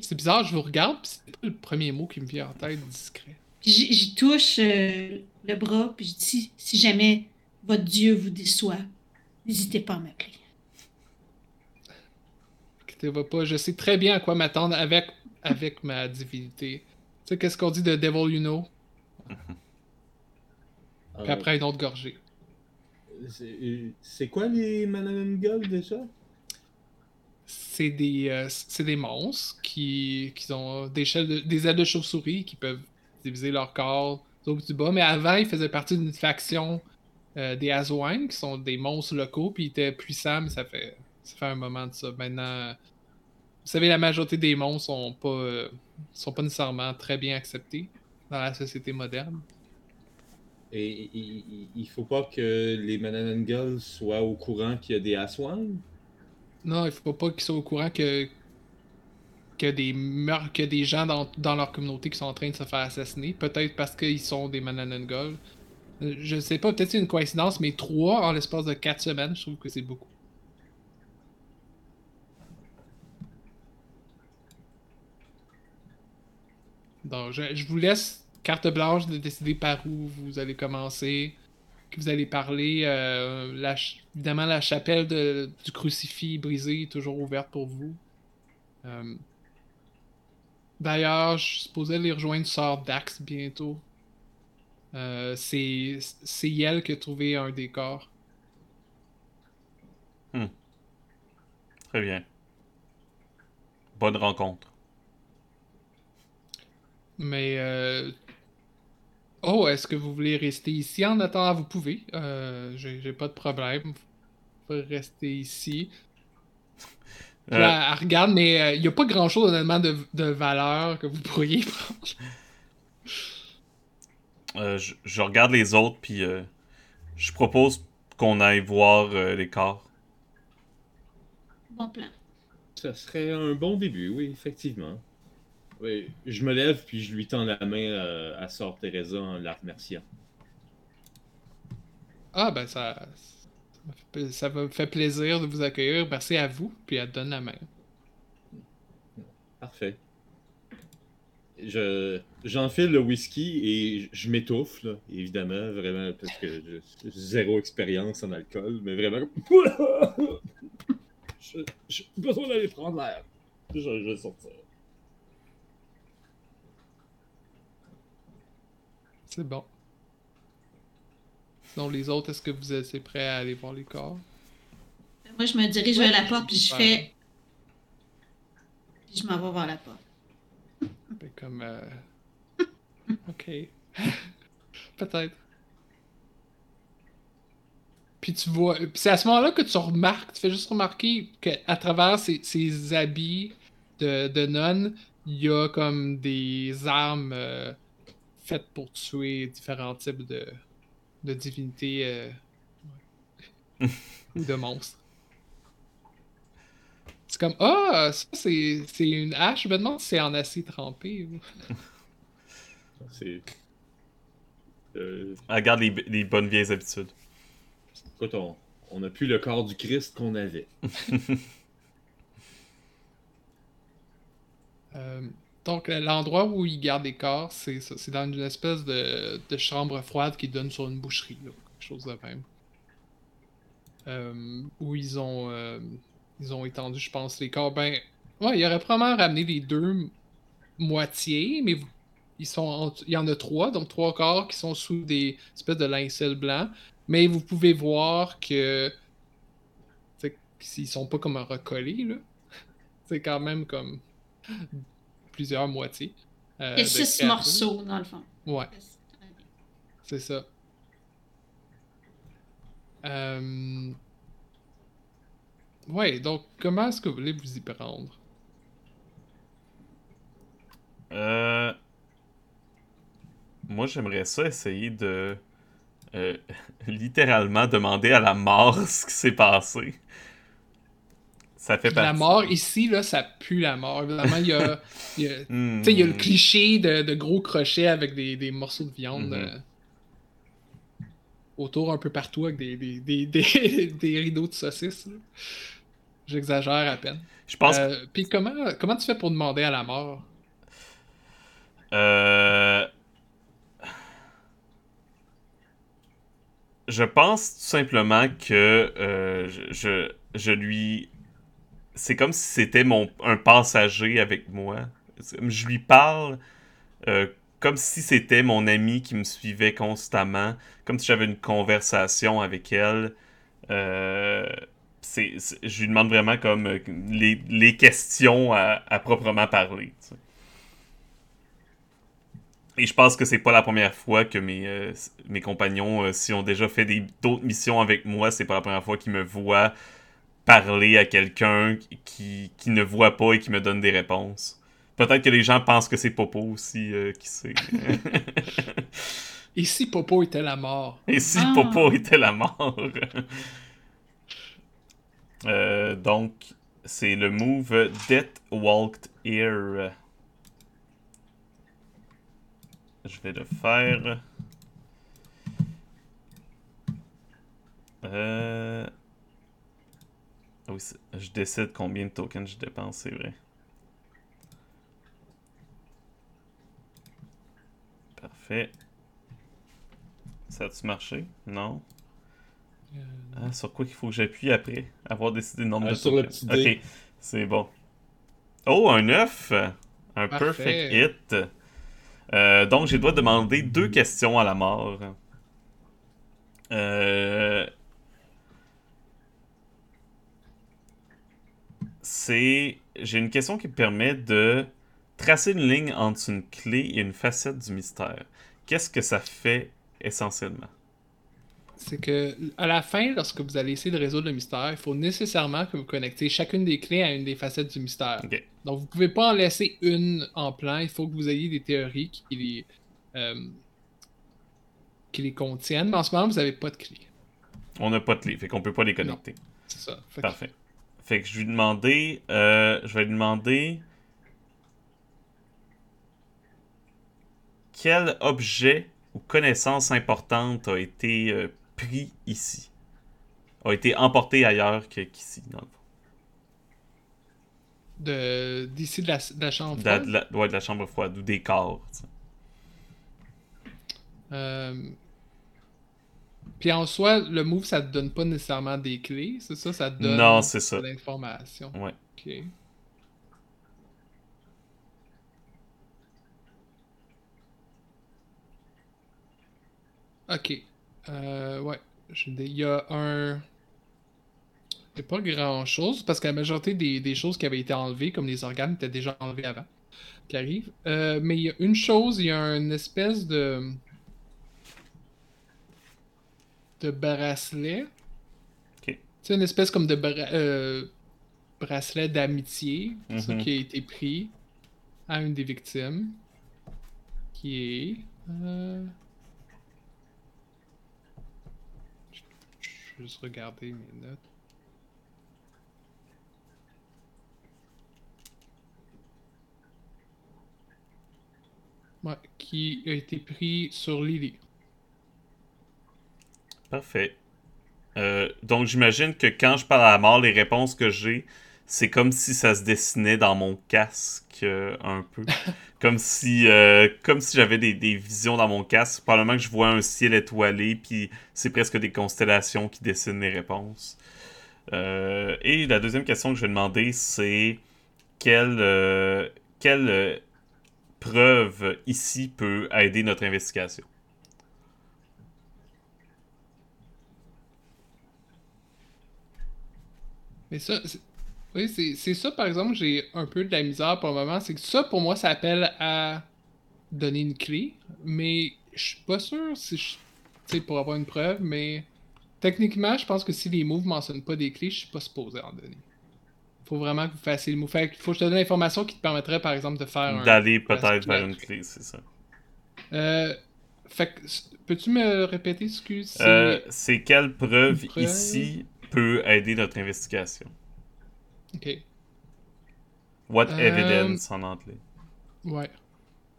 A: C'est bizarre, je vous regarde, puis c'est pas le premier mot qui me vient en tête, discret.
E: J'y touche euh, le bras, puis je dis si jamais votre Dieu vous déçoit, n'hésitez pas à m'appeler.
A: Inquiétez-vous pas, je sais très bien à quoi m'attendre avec, avec ma divinité. Tu sais, qu'est-ce qu'on dit de Devil You Know? Puis
C: Euh,
A: après, une autre gorgée.
C: c'est- C'est quoi les Mananangals déjà?
A: C'est des, euh, c'est des monstres qui, qui ont des, ailes de, des ailes de chauve-souris qui peuvent diviser leur corps du haut du bas. Mais avant, ils faisaient partie d'une faction euh, des Azwine, qui sont des monstres locaux, puis ils étaient puissants, mais ça fait, ça fait un moment de ça. Maintenant, vous savez, la majorité des monstres sont pas, euh, sont pas nécessairement très bien acceptés dans la société moderne.
C: Et il- faut pas que les Mananangals soient au courant qu'il y a des Aswang?
A: Non, il faut pas qu'ils soient au courant que que des meurtres, que des gens dans, dans leur communauté qui sont en train de se faire assassiner. Peut-être parce qu'ils sont des Mananangol. Euh, Je sais pas, peut-être c'est une coïncidence, mais trois en l'espace de quatre semaines, je trouve que c'est beaucoup. Donc, je, je vous laisse carte blanche de décider par où vous allez commencer, que vous allez parler. Euh, la évidemment, la chapelle de- du crucifix brisé est toujours ouverte pour vous. Euh, D'ailleurs, je suis supposé aller rejoindre Sœur Dax bientôt. Euh, c'est c'est elle qui a trouvé un des corps.
B: Très bien. Bonne rencontre.
A: Mais euh... Oh, est-ce que vous voulez rester ici en attendant? Vous pouvez. Euh, J'ai pas de problème. Vous pouvez rester ici.
B: Euh,
A: là, elle regarde, mais il n'y a pas grand-chose honnêtement de, de valeur que vous pourriez prendre.
B: euh, je, je regarde les autres, puis euh, je propose qu'on aille voir euh, les corps.
E: Bon plan.
C: Ça serait un bon début, oui, effectivement. Oui, je me lève puis je lui tends la main euh, à Sœur Teresa en la remerciant.
A: Ah, ben ça, ça, me fait, plaisir de vous accueillir. Merci à vous. Puis elle te donne la main.
C: Parfait. Je j'enfile le whisky et je m'étouffe, là, évidemment, vraiment, parce que j'ai zéro expérience en alcool, mais vraiment. J'ai besoin d'aller prendre l'air. Je, je vais sortir.
A: C'est bon. Sinon, les autres, est-ce que vous êtes prêts à aller voir les corps?
E: Moi, je me dirige
A: Ouais,
E: vers la porte, puis je fais. Puis je m'en vais vers la porte.
A: Ben, comme. euh, Ok. Peut-être. Puis tu vois. puis c'est à ce moment-là que tu remarques, tu fais juste remarquer qu'à travers ces, ces habits de, de nonne, il y a comme des armes euh, faites pour tuer différents types de, de divinités euh, ou de monstres. C'est comme Ah, ça c'est c'est une hache. Je me demande si c'est en acier trempé. ou-
C: C'est. Euh,
B: Elle Regarde les, les bonnes vieilles habitudes.
C: écoute, on, on n'a plus le corps du Christ qu'on avait.
A: Euh, donc, euh, l'endroit où ils gardent les corps, c'est dans une espèce de, de chambre froide qui donne sur une boucherie, là, quelque chose de même. Euh, où ils ont, euh, ils ont étendu, je pense, les corps. Ben, ouais, il aurait probablement ramené les deux moitiés, mais ils sont, en- il y en a trois, donc trois corps qui sont sous des espèces de lincelles blancs. Mais vous pouvez voir que, s'ils sont pas comme recollés là, c'est quand même comme plusieurs moitiés. euh,
E: a
A: de
E: six
A: créatures.
E: morceaux, dans le fond.
A: Ouais, c'est ça. Euh, Ouais, donc comment est-ce que vous voulez vous y prendre?
B: Euh... Moi, j'aimerais ça essayer de euh, littéralement demander à la mort ce qui s'est passé. Ça fait partie.
A: La mort ici, là, ça pue la mort. Évidemment, il y a, il y a,
B: Hmm.
A: tu sais, il y a le cliché de, de gros crochets avec des, des morceaux de viande
B: Mhm.
A: euh, autour un peu partout avec des, rideaux de saucisses. J'exagère à peine.
B: Je pense
A: Euh, Puis comment, comment tu fais pour demander à la mort?
B: Euh... Je pense tout simplement que euh, je, je, je lui... C'est comme si c'était mon un passager avec moi. Je lui parle euh, comme si c'était mon ami qui me suivait constamment, comme si j'avais une conversation avec elle. Euh, je lui demande vraiment comme euh, les, les questions à, à proprement parler. Et je pense que c'est pas la première fois que mes, mes compagnons, s'ils ont déjà fait d'autres missions avec moi, c'est pas la première fois qu'ils me voient parler à quelqu'un qui, qui ne voit pas et qui me donne des réponses. Peut-être que les gens pensent que c'est Popo aussi, euh, qui sait.
A: Et si Popo était la mort?
B: et si
E: Ah.
B: Popo était la mort? Euh, donc, c'est le move Death Walked Here. Je vais le faire. Euh... ah Oui, je décide combien de tokens je dépense, c'est vrai. Parfait. Ça a-tu marché? Non?
A: Euh,
B: Ah, sur quoi qu'il faut que j'appuie après avoir décidé le nombre
C: Ah,
B: de
C: sur le
B: tokens?
C: petit dé.
B: Ok, c'est bon. Oh, un 9! Un
A: Parfait.
B: perfect hit. Euh, donc, j'ai le droit de demander deux questions à la mort. Euh... C'est... J'ai une question qui me permet de tracer une ligne entre une clé et une facette du mystère. Qu'est-ce que ça fait essentiellement?
A: c'est que à la fin, lorsque vous allez essayer de résoudre le mystère, il faut nécessairement que vous connectez chacune des clés à une des facettes du mystère. Donc vous pouvez pas en laisser une en plan, il faut que vous ayez des théories qui les, euh, qui les contiennent. Mais en ce moment, vous n'avez pas de clé.
B: On n'a pas de clé, fait qu'on peut pas les connecter.
A: C'est ça. Que-
B: Parfait. Fait que je vais lui demander. euh, je vais lui demander. Quel objet ou connaissance importante a été euh, pris ici A été emporté ailleurs que- qu'ici, dans le fond.
A: de d'ici de la, de la chambre.
B: De la,
A: froide?
B: de la- ouais, de la chambre froide ou des corps.
A: Euh, Puis en soi, le move, ça te donne pas nécessairement des clés, c'est ça? Ça te donne
B: Non, c'est ça.
A: de l'information.
B: Ouais.
A: Ok. Ok. Euh, ouais. Il y a un. Il n'y a pas grand chose, parce que la majorité des, des choses qui avaient été enlevées, comme les organes, étaient déjà enlevés avant, qui arrivent. Euh, mais il y a une chose, il y a une espèce de. De bracelet. C'est une espèce comme de bra- euh, bracelet d'amitié,
B: Mhm.
A: qui a été pris à une des victimes, qui est... euh, Je vais juste regarder mes notes. Ouais, qui a été pris sur Lily.
B: Parfait. Euh, donc j'imagine que quand je parle à la mort, les réponses que j'ai, c'est comme si ça se dessinait dans mon casque euh, un peu. comme si, euh, comme si j'avais des, des visions dans mon casque. Probablement que je vois un ciel étoilé, puis c'est presque des constellations qui dessinent les réponses. Et la deuxième question que je vais demander, c'est quelle, quelle preuve ici peut aider notre investigation?
A: Mais ça, c'est- oui, c'est c'est ça, par exemple, j'ai un peu de la misère pour le moment. C'est que ça, pour moi, ça appelle à donner une clé. Mais je suis pas sûr si je. Tu sais, pour avoir une preuve, mais. techniquement, je pense que si les moves mentionnent pas des clés, je suis pas supposé en donner. Faut vraiment que vous fassiez le move. Fait faut que je te donne l'information qui te permettrait, par exemple, de faire un.
B: D'aller peut-être vers une clé, c'est ça.
A: Euh, fait que, peux-tu me répéter, excuse? c'est-
B: Euh, c'est quelle preuve? ici peut aider notre investigation?
A: Ok.
B: What
A: Euh,
B: evidence en anglais?
A: Ouais.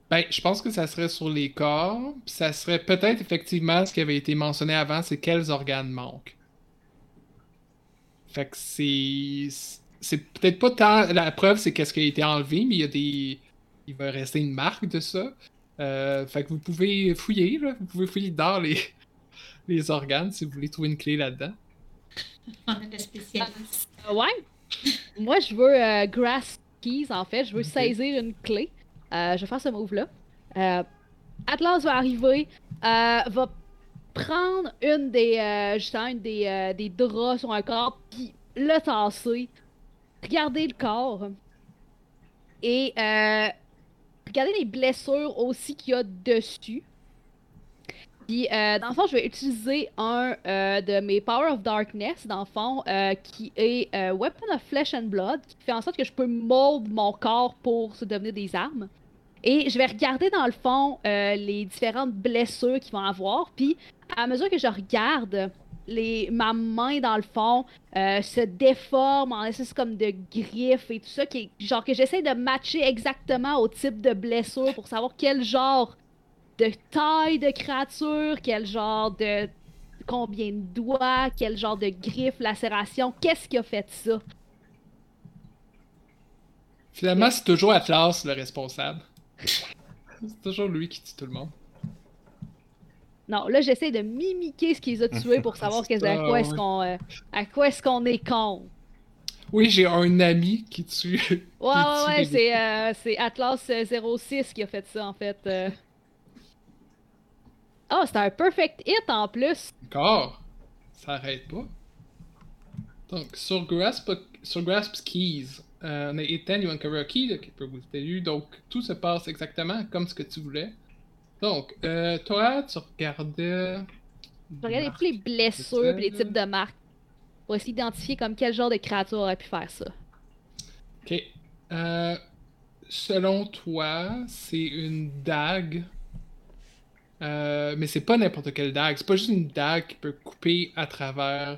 A: Ben, je pense que ça serait sur les corps, puis ça serait peut-être effectivement ce qui avait été mentionné avant, c'est quels organes manquent. Fait que c'est. C'est peut-être pas tant. La preuve, c'est qu'est-ce qui a été enlevé, mais il y a des. Il va rester une marque de ça. Euh, fait que vous pouvez fouiller, là. Vous pouvez fouiller dans les, les organes si vous voulez trouver une clé là-dedans.
E: On spécialistes.
D: Euh, ouais? Moi, je veux euh, Grass Keys, en fait. Je veux saisir une clé. Euh, je vais faire ce move-là. Euh, Atlas va arriver, euh, va prendre une des, euh, justement, une des, euh, des draps sur un corps, puis le tasser. Regarder le corps. Et euh, regarder les blessures aussi qu'il y a dessus. Puis, euh, dans le fond, je vais utiliser un euh, de mes Power of Darkness, dans le fond, euh, qui est Weapon of Flesh and Blood, qui fait en sorte que je peux mold mon corps pour se devenir des armes. Et je vais regarder, dans le fond, les différentes blessures qu'ils vont avoir. Puis, à mesure que je regarde, les, ma main, dans le fond, se déforme en espèce comme de griffes et tout ça, qui genre que j'essaie de matcher exactement au type de blessure pour savoir quel genre de taille de créature, quel genre de combien de doigts, quel genre de griffes, lacération, qu'est-ce qui a fait ça?
A: Finalement, c'est toujours Atlas le responsable. c'est toujours lui qui tue tout le monde.
D: Non, là j'essaie de mimiquer ce qu'ils ont tué pour savoir à quoi est-ce qu'on euh, à quoi est-ce qu'on est con.
A: Oui, j'ai un ami qui tue.
D: Ouais,
A: Qui
D: ouais,
A: tue
D: ouais,
A: les-
D: c'est euh, c'est Atlas euh, 06 qui a fait ça en fait. euh. Oh, c'est un perfect hit en plus.
A: Encore? Ça arrête pas. Donc, sur Grasp, sur Grasp's Keys, euh, on a Ethan, you uncover a key qui peut vous aider. Donc, tout se passe exactement comme ce que tu voulais. Donc, euh, toi, tu regardais.
D: Je regardais tous les blessures et les types de marques pour essayer d'identifier comme quel genre de créature aurait pu faire ça.
A: Ok. Euh, selon toi, c'est une dague. Euh, mais c'est pas n'importe quelle dague. C'est pas juste une dague qui peut couper à travers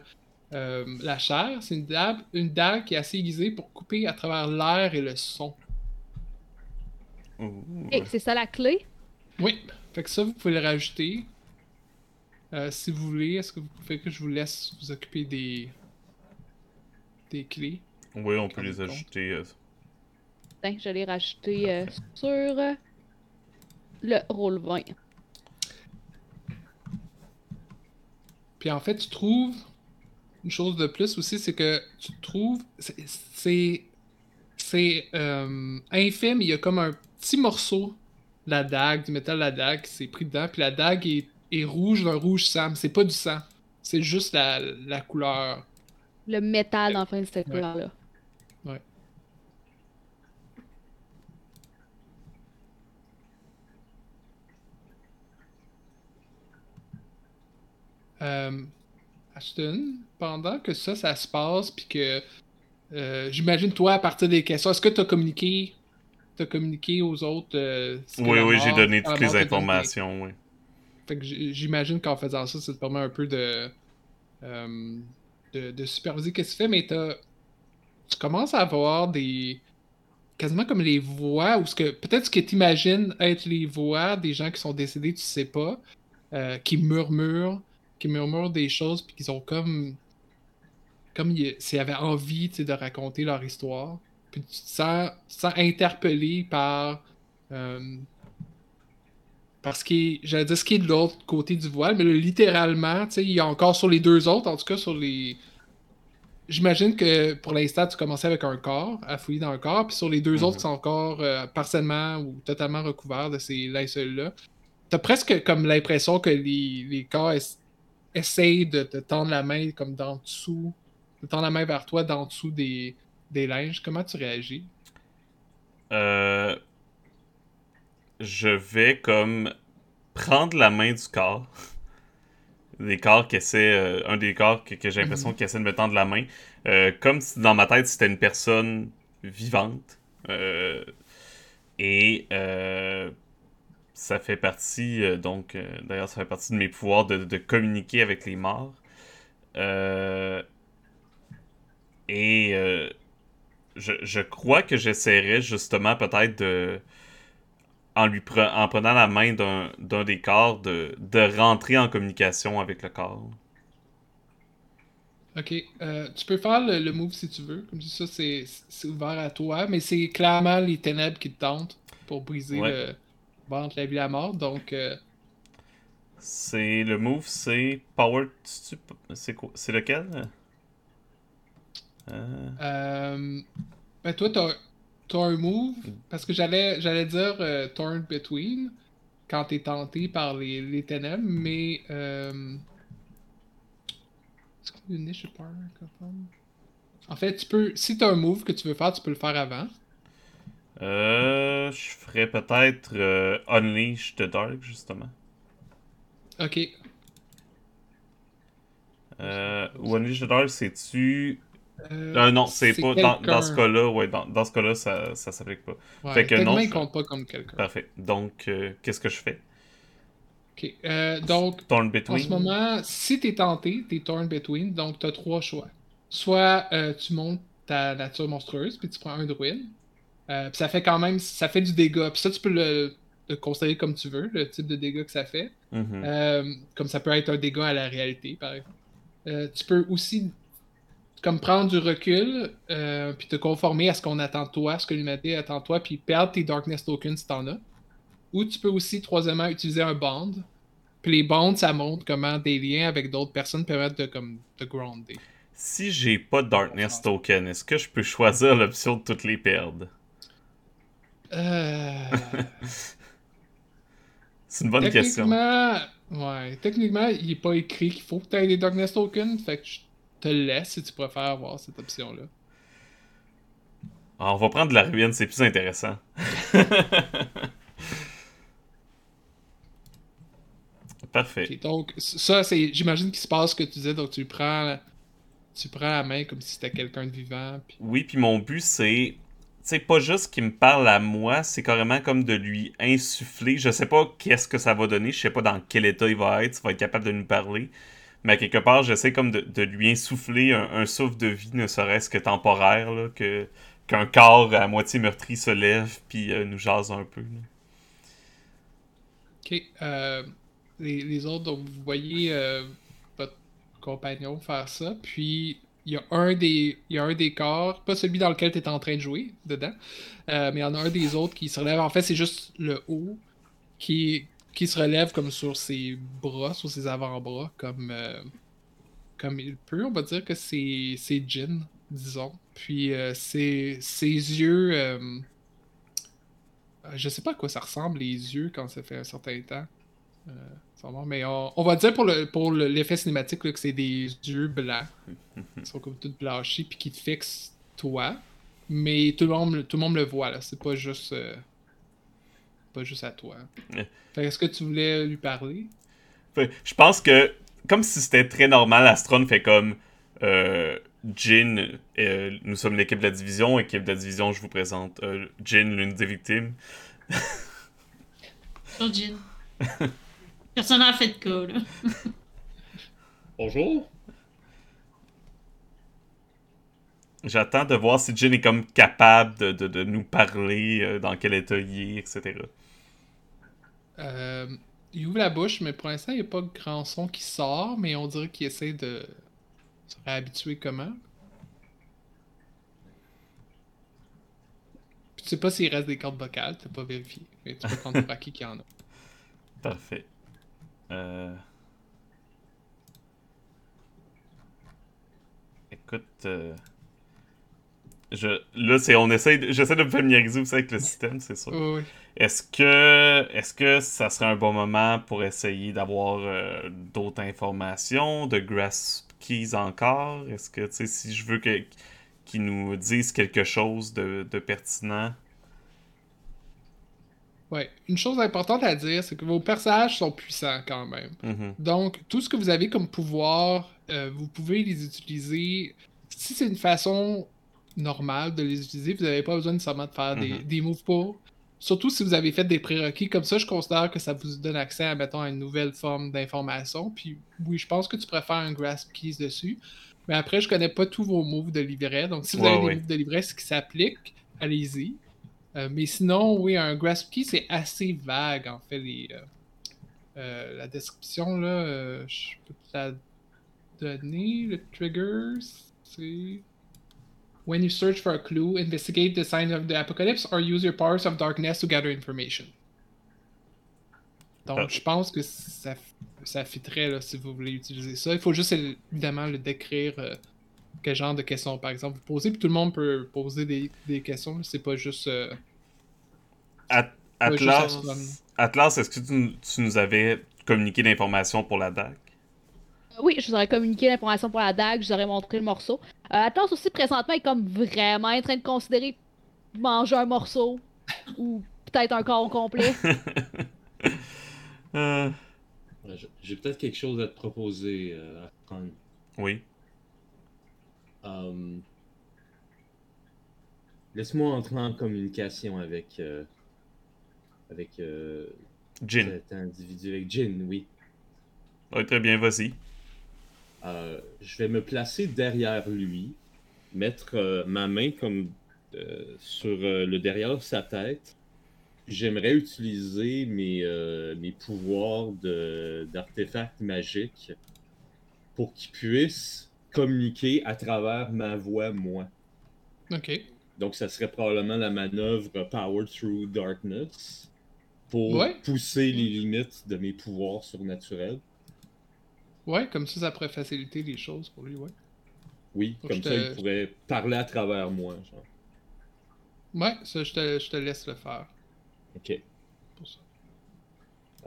A: euh, la chair. C'est une dague, une dague qui est assez aiguisée pour couper à travers l'air et le son.
B: Ouh.
D: Ok, c'est ça la clé?
A: Oui. Fait que ça, vous pouvez le rajouter. Euh, si vous voulez, est-ce que vous pouvez que je vous laisse vous occuper des des clés?
B: Oui, on peut les
A: Compte.
B: ajouter.
D: Tiens, je l'ai rajouté euh, sur le rôle 20.
A: Puis en fait, tu trouves une chose de plus aussi, c'est que tu trouves c'est c'est euh, infime. Il y a comme un petit morceau de la dague, du métal de la dague qui s'est pris dedans. Puis la dague est, est rouge d'un rouge sang. C'est pas du sang. C'est juste la, la couleur.
D: Le métal de cette
A: Ouais.
D: couleur-là.
A: Euh, Ashton, pendant que ça, ça se passe, puis que euh, j'imagine toi à partir des questions, est-ce que tu as communiqué, t'as communiqué aux autres euh,
B: Oui, oui, j'ai donné toutes les informations, oui.
A: Fait que j'imagine qu'en faisant ça, ça te permet un peu de, euh, de, de superviser ce que tu fais, mais t'as, tu commences à avoir des. quasiment comme les voix, ou ce que peut-être ce que tu imagines être les voix des gens qui sont décédés, tu sais pas, qui murmurent, qui murmurent des choses, puis qui ont comme. comme s'ils avaient envie de raconter leur histoire. Puis tu te sens, tu te sens interpellé par. euh, parce que j'allais dire ce qui est de l'autre côté du voile, mais là, littéralement, tu sais, il y a encore sur les deux autres, en tout cas sur les. J'imagine que pour l'instant, tu commençais avec un corps, à fouiller dans un corps, puis sur les deux
B: Mhm.
A: autres qui sont encore euh, partiellement ou totalement recouverts de ces linceuls-là, t'as presque comme l'impression que les, les corps ess- essayent de te tendre la main comme d'en dessous, de tendre la main vers toi d'en dessous des, des linges. Comment tu réagis?
B: Euh, je vais comme prendre la main du corps. des corps qui essaie, euh, un des corps que, que j'ai l'impression qu'il essaie de me tendre la main, euh, comme si dans ma tête c'était une personne vivante. Euh, et ça fait partie, euh, donc, euh, d'ailleurs, ça fait partie de mes pouvoirs de, de communiquer avec les morts. Euh, et je, je crois que j'essaierais justement peut-être de en lui pre- en prenant la main d'un des corps, de, de rentrer en communication avec le corps.
A: Ok, euh, tu peux faire le, le move si tu veux, comme ça c'est c'est ouvert à toi, mais c'est clairement les ténèbres qui te tentent pour briser
B: Ouais.
A: le bar entre la vie et la mort, donc euh,
B: C'est le move, c'est Power. C'est quoi C'est lequel? Euh,
A: euh, ben toi t'as t'as un move, parce que j'allais j'allais dire euh, Torn Between quand t'es tenté par les, les ténèbres, mais euh, est-ce qu'il y a une niche power capable? En fait, tu peux, si t'as un move que tu veux faire, tu peux le faire avant.
B: Euh, je ferais peut-être euh, Unleash the Dark, justement.
A: Ok,
B: Euh, ou Unleash the Dark, c'est-tu?
A: Euh,
B: Euh, non, c'est pas. Dans, dans ce cas-là, ouais, dans, dans ce cas-là, ça, ça s'applique pas.
A: Ouais,
B: Fait que non, je-
A: compte pas comme quelqu'un.
B: Parfait. Donc, euh, qu'est-ce que je fais?
A: Ok, euh, donc,
B: Torn
A: en
B: Between
A: ce moment, si t'es tenté, t'es torn between, donc t'as trois choix. Soit tu montes ta nature monstrueuse, puis tu prends un druide. Euh, puis ça fait quand même, ça fait du dégât. Puis ça, tu peux le, le considérer comme tu veux, le type de dégâts que ça fait.
B: Mhm.
A: Euh, comme ça peut être un dégât à la réalité, par exemple. Euh, tu peux aussi comme prendre du recul, puis te conformer à ce qu'on attend de toi, ce que l'humanité attend de toi, puis perdre tes Darkness Tokens si t'en as. Ou tu peux aussi, troisièmement, utiliser un bond. Puis les bonds, ça montre comment des liens avec d'autres personnes permettent de, comme, de grounder.
B: Si j'ai pas de Darkness Token, est-ce que je peux choisir l'option de toutes les perdre? C'est une bonne question.
A: techniquement, ouais, techniquement, il est pas écrit qu'il faut que tu aies des Darkness Tokens, fait que je te laisse si tu préfères avoir cette option-là.
B: Ah, on va prendre de la ruine, c'est plus intéressant. Parfait.
A: Donc, ça, c'est. J'imagine qu'il se passe ce que tu disais, donc tu prends. Tu prends la main comme si c'était quelqu'un de vivant. Puis...
B: Oui, puis mon but, c'est. C'est pas juste qu'il me parle à moi, c'est carrément comme de lui insuffler. Je sais pas qu'est-ce que ça va donner, je sais pas dans quel état il va être, s'il va être capable de nous parler. Mais quelque part, j'essaie comme de, lui insuffler un, souffle de vie, ne serait-ce que temporaire, qu'un corps à moitié meurtri se lève puis euh, nous jase un peu.
A: Ok. euh, les, les autres, donc vous voyez euh, votre compagnon faire ça. Puis il y a un des. Il y a un des corps, pas celui dans lequel tu es en train de jouer dedans. euh, mais il y en a un des autres qui se relève. En fait, c'est juste le haut qui, qui se relève comme sur ses bras, sur ses avant-bras, comme, euh, comme il peut. On va dire que c'est Jin, disons. Puis euh, ses, ses yeux. je sais pas à quoi ça ressemble les yeux quand ça fait un certain temps. Mais on, on va dire pour le pour le- l'effet cinématique là, que c'est des yeux blancs. Ils sont comme tout blanchis puis qui te fixent toi. Mais tout le monde, tout le monde le voit là. C'est pas juste euh, pas juste à toi. Est-ce que tu voulais lui parler?
B: Fait, je pense que, comme si c'était très normal, Astron fait comme euh, Jin, euh, nous sommes l'équipe de la division, équipe de la division, je vous présente euh, Jin, l'une des victimes.
E: Sur Jean. Personne n'a fait de cas, là.
C: Bonjour.
B: J'attends de voir si Jin est comme capable de, de- de nous parler, euh, dans quel état il est, etc.
A: Euh, il ouvre la bouche, mais pour l'instant, il n'y a pas grand son qui sort, mais on dirait qu'il essaie de se réhabituer comment. Puis tu sais pas s'il reste des cordes vocales, t'as pas vérifié. Mais tu peux prendre pour acquis qu'il y en a.
B: Parfait. Euh... Écoute, euh, je... là, c'est on essaie, de- j'essaie de me familiariser aussi avec le système, c'est sûr.
A: Oui.
B: Est-ce que, est-ce que ça serait un bon moment pour essayer d'avoir euh, d'autres informations, de grasp keys encore? Est-ce que, tu sais, si je veux que qu'ils nous disent quelque chose de, de pertinent?
A: Ouais. Une chose importante à dire, c'est que vos personnages sont puissants quand même.
B: Mhm.
A: Donc, tout ce que vous avez comme pouvoir, euh, vous pouvez les utiliser. Si c'est une façon normale de les utiliser, vous n'avez pas besoin nécessairement de faire des,
B: Mhm.
A: des moves pour. Surtout si vous avez fait des prérequis. Comme ça, je considère que ça vous donne accès à, mettons, à une nouvelle forme d'information. Puis oui, je pense que tu faire un grasp keys dessus. Mais après, je connais pas tous vos moves de livret. Donc, si vous
B: Ouais,
A: avez
B: ouais.
A: des moves de livret qui s'appliquent, allez-y. Euh, mais sinon, oui, un grasp key, c'est assez vague, en fait, les, euh, euh, la description, là. je peux te la donner. Le trigger, c'est... When you search for a clue, investigate the signs of the apocalypse or use your powers of darkness to gather information. Donc,
B: Ah.
A: je pense que ça, ça fitterait là, si vous voulez utiliser ça. Il faut juste évidemment le décrire euh, quel genre de questions, par exemple, vous posez. Puis tout le monde peut poser des, des questions. C'est pas juste. euh,
B: At- Atlas. Atlas est-ce que tu, tu nous avais communiqué l'information pour la dague?
D: Oui, je vous aurais communiqué l'information pour la dague, je vous aurais montré le morceau. Euh, Atlas aussi, présentement, est comme vraiment en train de considérer manger un morceau ou peut-être un corps au complet.
B: Euh,
C: j'ai- peut-être quelque chose à te proposer, euh,
B: oui.
C: Um, Laisse-moi entrer en communication avec, euh, avec euh,
B: Jin.
C: cet individu, avec Jin, oui.
B: Ouais, très bien, vas-y.
C: Euh, je vais me placer derrière lui, mettre ma main comme sur le derrière sa tête. J'aimerais utiliser mes, mes pouvoirs de- d'artefacts magiques pour qu'ils puissent communiquer à travers ma voix, moi.
A: Ok.
C: Donc, ça serait probablement la manœuvre Power Through Darkness pour
A: Ouais.
C: pousser les limites de mes pouvoirs surnaturels.
A: Ouais, comme ça, ça pourrait faciliter les choses pour lui, ouais.
C: Oui, comme ça,
A: te-
C: il pourrait parler à travers moi. Genre.
A: Ouais, ça, je te, je te laisse le faire
C: Ok.
A: pour ça.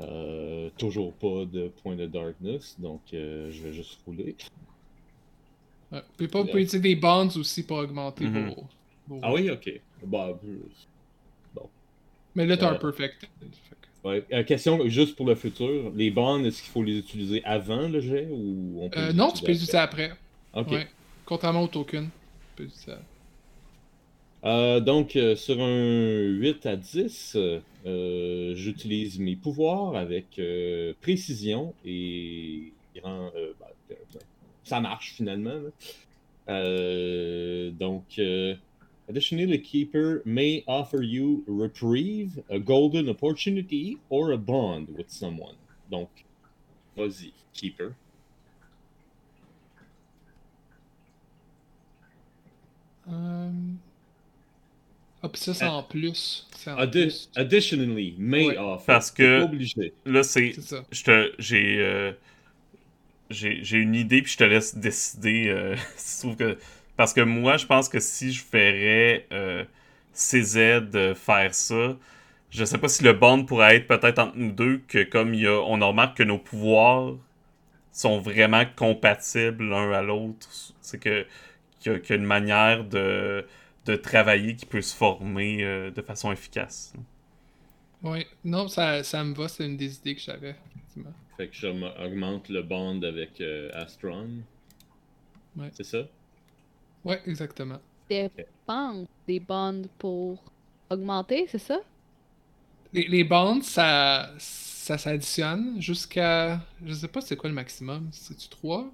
C: Euh, toujours pas de point de darkness, donc euh, je vais juste rouler.
A: Ouais. Puis pas, vous pouvez utiliser des bonds aussi pour augmenter vos, vos-
C: Ah oui, ok. Bah, euh,
A: Mais là, t'as
C: Euh,
A: un perfect.
C: Ouais. Euh, question juste pour le futur. Les bonds, est-ce qu'il faut les utiliser avant le jet ou on peut
A: Euh, non, tu peux les utiliser
C: après? Ok.
A: Ouais. Contrairement au token. Tu peux les utiliser après.
C: Euh, donc, euh, sur un 8 à 10, euh, j'utilise mes pouvoirs avec précision et grand- euh, bah, ça marche finalement. Euh, donc, euh, additionally, the keeper may offer you reprieve, a golden opportunity, or a bond with someone. Donc, vas-y, keeper.
A: Euh... Ah, puis ça, c'est en plus. C'est en
C: Addi-
A: plus.
C: additionally, may
A: Ouais.
C: offer.
B: Parce que-
C: obligé.
B: Là, c'est. J'ai. euh, j'ai une idée, puis je te laisse décider euh, que. Parce que moi, je pense que si je ferais euh, CZ euh, faire ça, je sais pas si le bond pourrait être peut-être entre nous deux, que comme y a, on remarque que nos pouvoirs sont vraiment compatibles l'un à l'autre. C'est que qu'il y, a- une manière de, de travailler qui peut se former euh, de façon efficace.
A: Ouais. Non, ça, ça me va, c'est une des idées que j'avais. effectivement.
C: Fait que j'augmente le bond avec euh, Astron.
A: Ouais.
C: C'est ça?
A: Ouais, exactement.
D: Dépend des bonds pour augmenter, c'est ça?
A: Les, les bonds, ça, ça s'additionne jusqu'à. Je sais pas c'est quoi le maximum. C'est-tu 3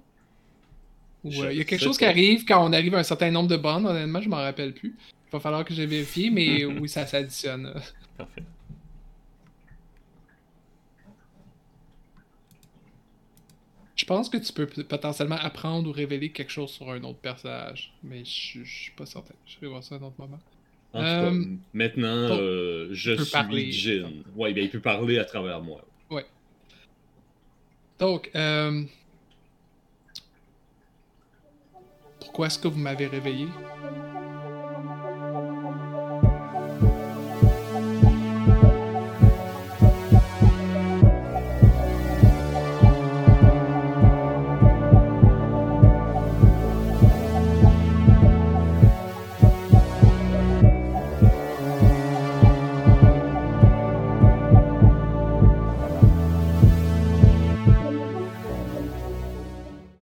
A: Ou
C: Je
A: euh, il y a quelque chose qui arrive quand on arrive à un certain nombre de bonds. Honnêtement, je m'en rappelle plus. Il va falloir que j'ai vérifié, mais oui, ça s'additionne.
B: Parfait.
A: Je pense que tu peux potentiellement apprendre ou révéler quelque chose sur un autre personnage, mais je je suis pas certain. Je vais voir ça à un autre moment.
C: En tout
A: Euh,
C: cas, maintenant,
A: bon,
C: euh, je suis
A: parler.
C: Jin. Ouais, ben, il peut parler à travers moi.
A: Donc, euh... pourquoi est-ce que vous m'avez réveillé?